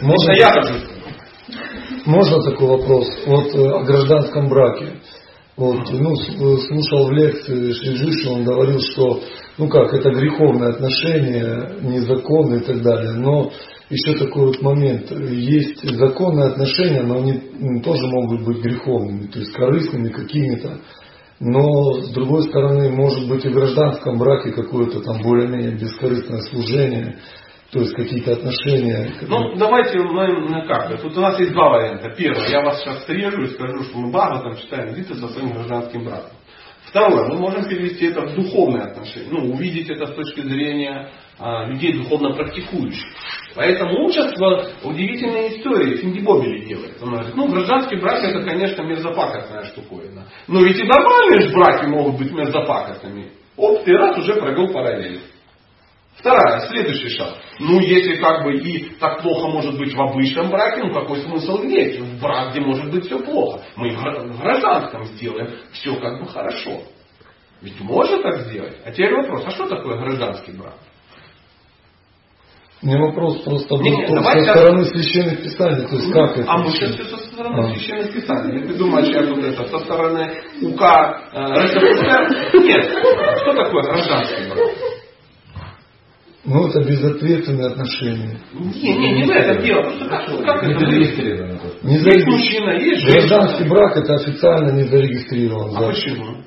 Можно я даже можно такой вопрос? Вот э, о гражданском браке. Вот, ну, э, слушал в лекции Шрижиши, он говорил, что, ну как, это греховное отношение, незаконное и так далее. Но еще такой вот момент. Есть законные отношения, но они тоже могут быть греховными, то есть корыстными какими-то. Но, с другой стороны, может быть и в гражданском браке какое-то там более-менее бескорыстное служение, то есть какие-то отношения. Ну, давайте на как Тут у нас есть два варианта. Первый, я вас сейчас срежу и скажу, что мы там читаем Гита со своим гражданским браком. Второе, мы можем перевести это в духовные отношения, ну, увидеть это с точки зрения а, людей духовно практикующих. Поэтому общество удивительные истории Финдибобили делает. Он говорит, ну, гражданский брак это, конечно, мерзопакостная штуковина. Но ведь и нормальные браки могут быть мерзопакостными. Оп, ты раз уже провел параллель. Вторая, следующий шаг. Ну, если как бы и так плохо может быть в обычном браке, ну какой смысл лезть в брак, где может быть все плохо? Мы в гражданском сделаем все как бы хорошо. Ведь можно так сделать. А теперь вопрос, а что такое гражданский брак? Не вопрос просто был не, со давайте стороны священных писаний, то есть как это? А мы сейчас все со стороны а. священных писаний. Ты думаешь, сейчас вот это со стороны УК э, РСФСР? Нет. Что такое гражданский брак? Ну, это безответственные отношения. Не, не, не в этом дело. Просто как, как не это зарегистрировано. Не зарегистрировано. Есть мужчина, есть женщина. Гражданский брак это официально не зарегистрирован. А да. почему? Ну,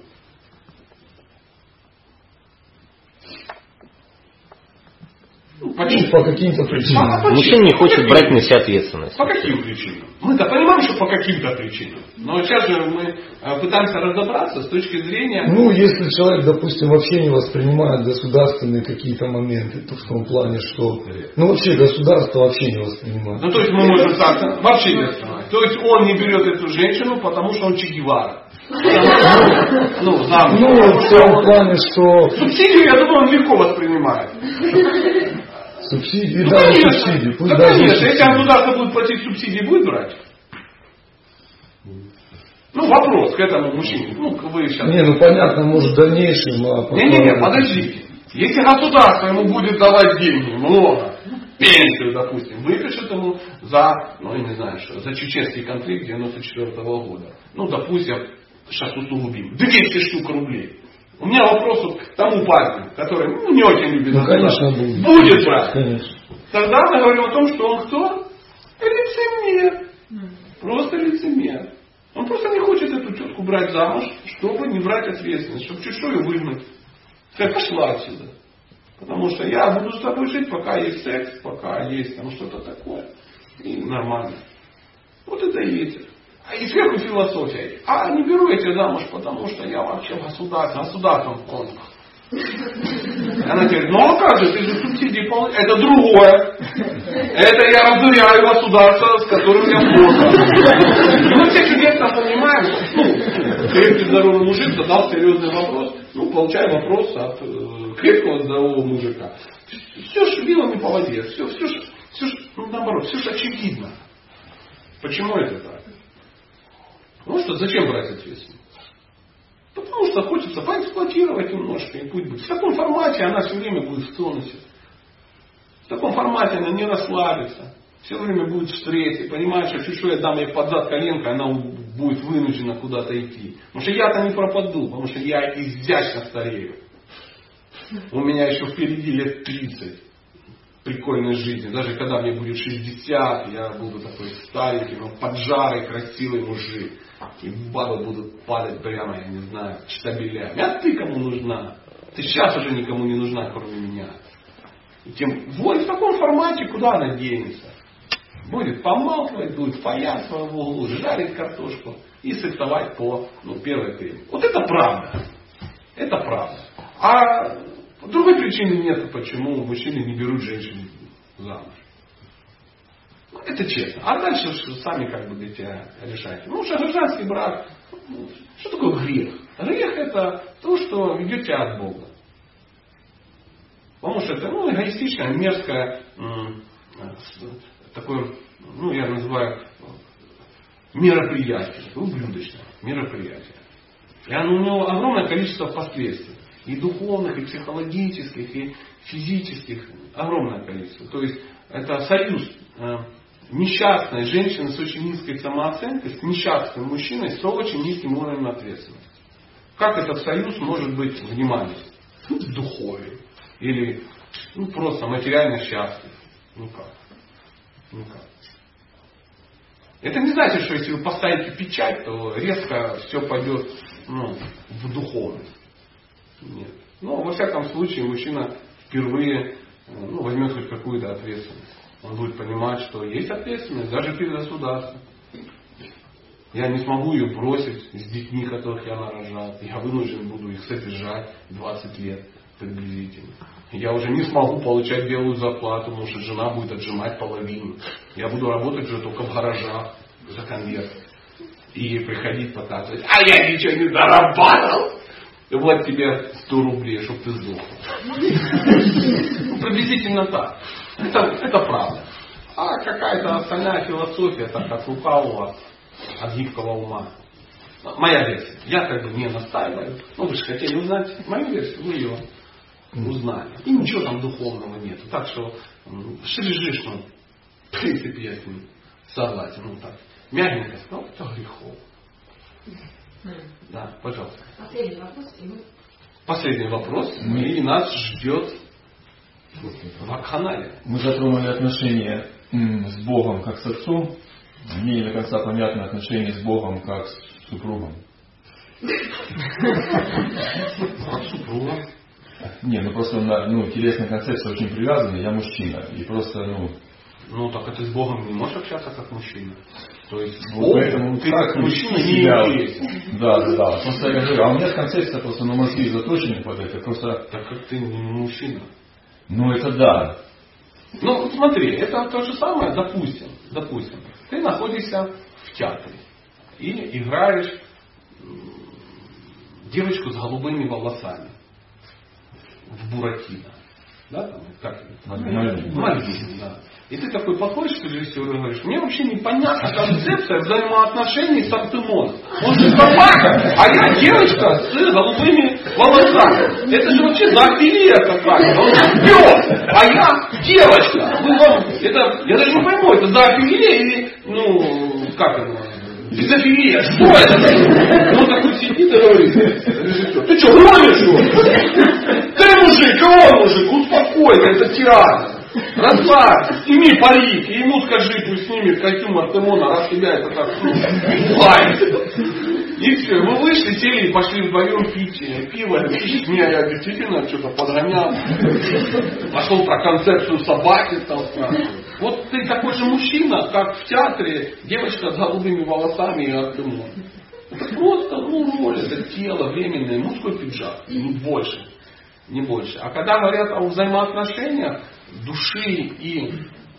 почему? По каким-то причинам. А, Мужчина не хочет брать на себя ответственность. По каким причинам? Мы-то понимаем, что по каким-то причинам. Но сейчас же мы э, пытаемся разобраться с точки зрения... Ну, если человек, допустим, вообще не воспринимает государственные какие-то моменты, то в том плане, что... Ну, вообще государство вообще не воспринимает. Ну, то есть мы можем так вообще не воспринимать. То есть он не берет эту женщину, потому что он Че Гевара. Ну, ну, в том плане, что... Субсидию, я думаю, он легко воспринимает. Субсидии, ну, да, конечно. субсидии. Пусть да, даже конечно. Субсидии. Если государство будет платить субсидии, будет брать? Ну, вопрос к этому мужчине. Ну, вы сейчас... Не, ну понятно, может, в дальнейшем... А Не-не-не, подождите. Если государство ему будет давать деньги, много, пенсию, допустим, выпишет ему за, ну, я не знаю, что, за чеченский конфликт 94 -го года. Ну, допустим, сейчас усугубим, 200 штук рублей. У меня вопрос вот к тому парню, который ну, не очень любит ну, конечно, будет. будет брать. Конечно. Тогда мы говорим о том, что он кто? Лицемер. Просто лицемер. Он просто не хочет эту тетку брать замуж, чтобы не брать ответственность, чтобы ее выгнать. Сказать, пошла отсюда. Потому что я буду с тобой жить, пока есть секс, пока есть там что-то такое. И нормально. Вот это и есть. И сверху философия. А не беру я тебя замуж, потому что я вообще государство, государством конкурс. Она говорит, ну а как же, ты же субсидии получаешь. Это другое. Это я разоряю государство, с которым я плохо. Мы все чудесно понимаем. Ну, крепкий здоровый мужик задал серьезный вопрос. Ну, получаем вопрос от э, крепкого здорового мужика. Все ж вилами по воде. Все, все, ж, все ж, ну, наоборот, все ж очевидно. Почему это так? Потому что зачем брать ответственность? Потому что хочется поэксплуатировать немножко и путь быть. В таком формате она все время будет в тонусе. В таком формате она не расслабится. Все время будет в стрессе. Понимаешь, что чуть что я дам ей под зад коленкой, она будет вынуждена куда-то идти. Потому что я-то не пропаду, потому что я изящно старею. У меня еще впереди лет 30. прикольной жизни. Даже когда мне будет 60, я буду такой старенький, поджарый, красивый мужик. И бабы будут падать прямо, я не знаю, штабелями. А ты кому нужна? Ты сейчас уже никому не нужна, кроме меня. И тем, вот в таком формате куда она денется? Будет помалкивать, будет паяться в углу, жарить картошку и сексовать по ну, первой теме. Вот это правда. Это правда. А другой причины нет, почему мужчины не берут женщин замуж. Это честно. А дальше сами как бы будете решать. Ну, гражданский брак, что такое грех? Грех это то, что ведет тебя от Бога. Потому что это ну, эгоистичное, мерзкое, такое, ну, я называю мероприятие, ублюдочное мероприятие. И оно, у него огромное количество последствий. И духовных, и психологических, и физических. Огромное количество. То есть это союз э, несчастной женщины с очень низкой самооценкой, с несчастным мужчиной с очень низким уровнем ответственности. Как этот союз может быть внимание? Ну, духовен. Или ну, просто материально счастлив. Никак. Никак. Это не значит, что если вы поставите печать, то резко все пойдет ну, в духовность. Нет. Но во всяком случае мужчина впервые ну, возьмет хоть какую-то ответственность. Он будет понимать, что есть ответственность даже перед государством. Я не смогу ее бросить с детьми, которых я нарожал. Я вынужден буду их содержать 20 лет приблизительно. Я уже не смогу получать белую зарплату, потому что жена будет отжимать половину. Я буду работать уже только в гаражах за конверт. И приходить показывать, а я ничего не зарабатывал. Вот тебе 100 рублей, чтобы ты сдох. (laughs) Ну, приблизительно так. Это, это правда. А какая-то остальная философия, так как лукавого от гибкого ума. Моя версия. Я как бы не настаиваю. Ну, вы же хотели узнать мою версию, вы ее узнали. И ничего там духовного нет. Так что Шри ну, в принципе, я с ним согласен. Ну так, мягенько сказал, это грехов. Да, пожалуйста. Последний вопрос. И мы... Последний вопрос. И нас ждет вакханалия. Мы затронули отношения с Богом как с отцом. Мне не до конца понятно отношения с Богом как с супругом. Супруга? Не, ну просто ну, интересная концепция очень привязана. Я мужчина. И просто, ну, ну, так ты с Богом не можешь общаться как мужчина. То есть вот Бог, поэтому ты как мужчина не имеешь. Да, да, да. Просто я говорю, а у меня концепция просто на мозги заточена под это. Просто... Так как ты не мужчина. Ну, это да. Ну, смотри, это то же самое, допустим, допустим, ты находишься в театре и играешь девочку с голубыми волосами в Буратино. Да, там, как Мальвин, да. И ты такой подходишь к режиссеру и говоришь, мне вообще непонятна концепция взаимоотношений с Артемоном. Он же собака, а я девочка с голубыми волосами. Это же вообще зоофилия какая-то. Он пес, а я девочка. Вам, это, я даже не пойму, это зоофилия или, ну, как это, Педофилия, что это? Он такой сидит и говорит, ты что, гонишь что Ты мужик, он мужик, успокойся, это театр. Расслабься, сними парик, и ему скажи, пусть снимет костюм Артемона, раз тебя это так лает. И все, мы вышли, сели и пошли вдвоем пить э, пиво. Меня я действительно что-то подгонял. Пошел про концепцию собаки стал спрашивать. Вот ты такой же мужчина, как в театре девочка с голубыми волосами и Артемон. Просто, ну, роль, это тело временное, мужской пиджак, не больше. Не больше. А когда говорят о взаимоотношениях, души и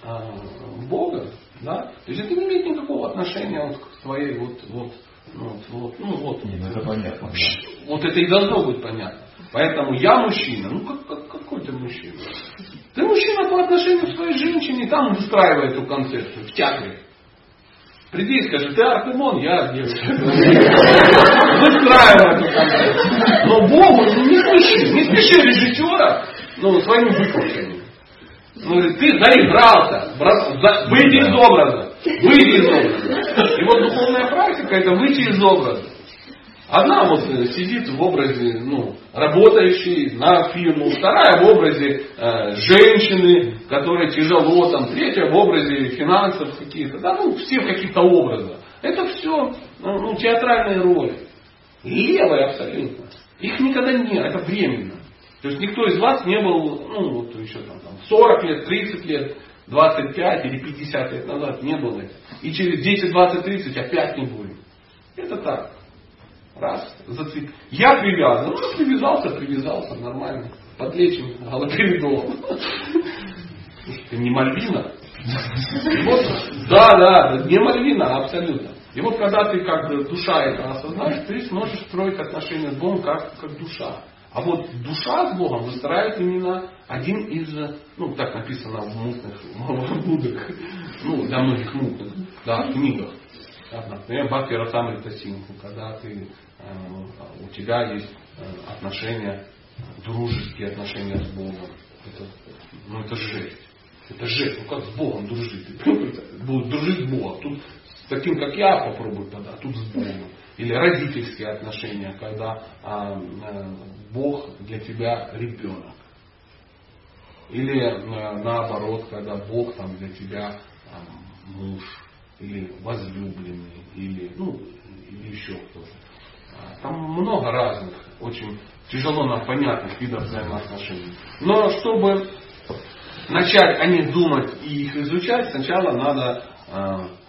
э, Бога, да, то есть это не имеет никакого отношения вот к твоей вот, вот, вот, вот, ну вот. Не, ну это понятно. Да. Вот это и должно быть понятно. Поэтому я мужчина. Ну как, как, какой ты мужчина? Ты мужчина по отношению к своей женщине, там выстраивай эту концепцию, в театре. Приди и скажи, ты Артемон, я девочка. Выстраивай эту концепцию. Но Богу не спеши, не спеши режиссера ну, своими выкрутами. Он говорит, ты заигрался, выйди из образа, выйди из образа. И вот духовная практика это выйти из образа. Одна вот э, сидит в образе ну, работающей на фирму, вторая в образе э, женщины, которая тяжело, там, третья в образе финансов каких-то, да, ну, все в каких-то образах. Это все ну, ну, театральные роли. Левые абсолютно. Их никогда нет, это временно. То есть никто из вас не был, ну, вот еще там, там 40 лет, 30 лет, 25 или 50 лет назад не было. И через 10, 20, 30 опять не будет. Это так. Раз, зацеп. Я привязан. Ну, привязался, привязался, нормально. Под лечим галоперидолом. Ты не Мальвина? Вот, да, да, не Мальвина, абсолютно. И вот когда ты как бы душа это осознаешь, ты сможешь строить отношения с Богом как, как душа. А вот душа с Богом выстраивает именно один из, ну так написано в мутных будах, ну для многих мутных, да, в книгах. Например, Бхакти Расамрита Синху, когда ты, э, у тебя есть э, отношения, дружеские отношения с Богом. Это, ну это жесть. Это жесть. Ну как с Богом дружить? (laughs) Будут дружить с Богом. Тут с таким, как я, попробуй тогда, тут с Богом. Или родительские отношения, когда а, а, Бог для тебя ребенок. Или а, наоборот, когда Бог там для тебя а, муж или возлюбленный, или, ну, или еще кто-то. А, там много разных, очень тяжело нам понятных видов взаимоотношений. Но чтобы начать о них думать и их изучать, сначала надо э,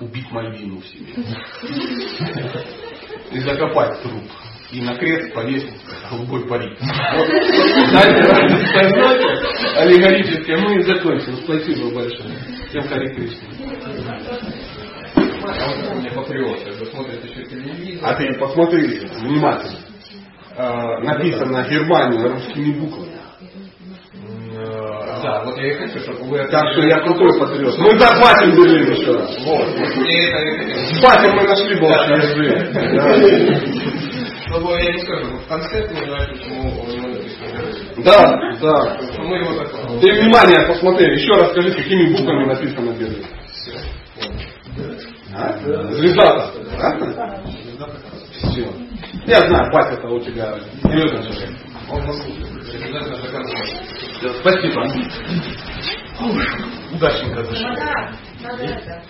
убить Мальвину в себе. И закопать труп. И на крест повесить голубой парик. Вот, знаете, аллегорически мы и закончим. Спасибо большое. Всем Хари Кришна. А мне патриот, когда смотрит еще телевизор. А ты посмотри внимательно. А, написано Германия русскими буквами. Да, вот я и хочу, чтобы вы... Так что я крутой патриот. Мы захватим Берлин еще раз. Вот. И это... Батем мы нашли язык. Ну, я не скажу, ты не знаешь, почему. Да, да. Мы его так... Ты внимание, посмотри, еще раз скажи, какими буквами написано Берлин. А? Звезда. А? Все. Я знаю, батя-то у тебя серьезно человек. Он послушает. Обязательно до конца. Спасибо. Удачненько зашли. Надо, надо это.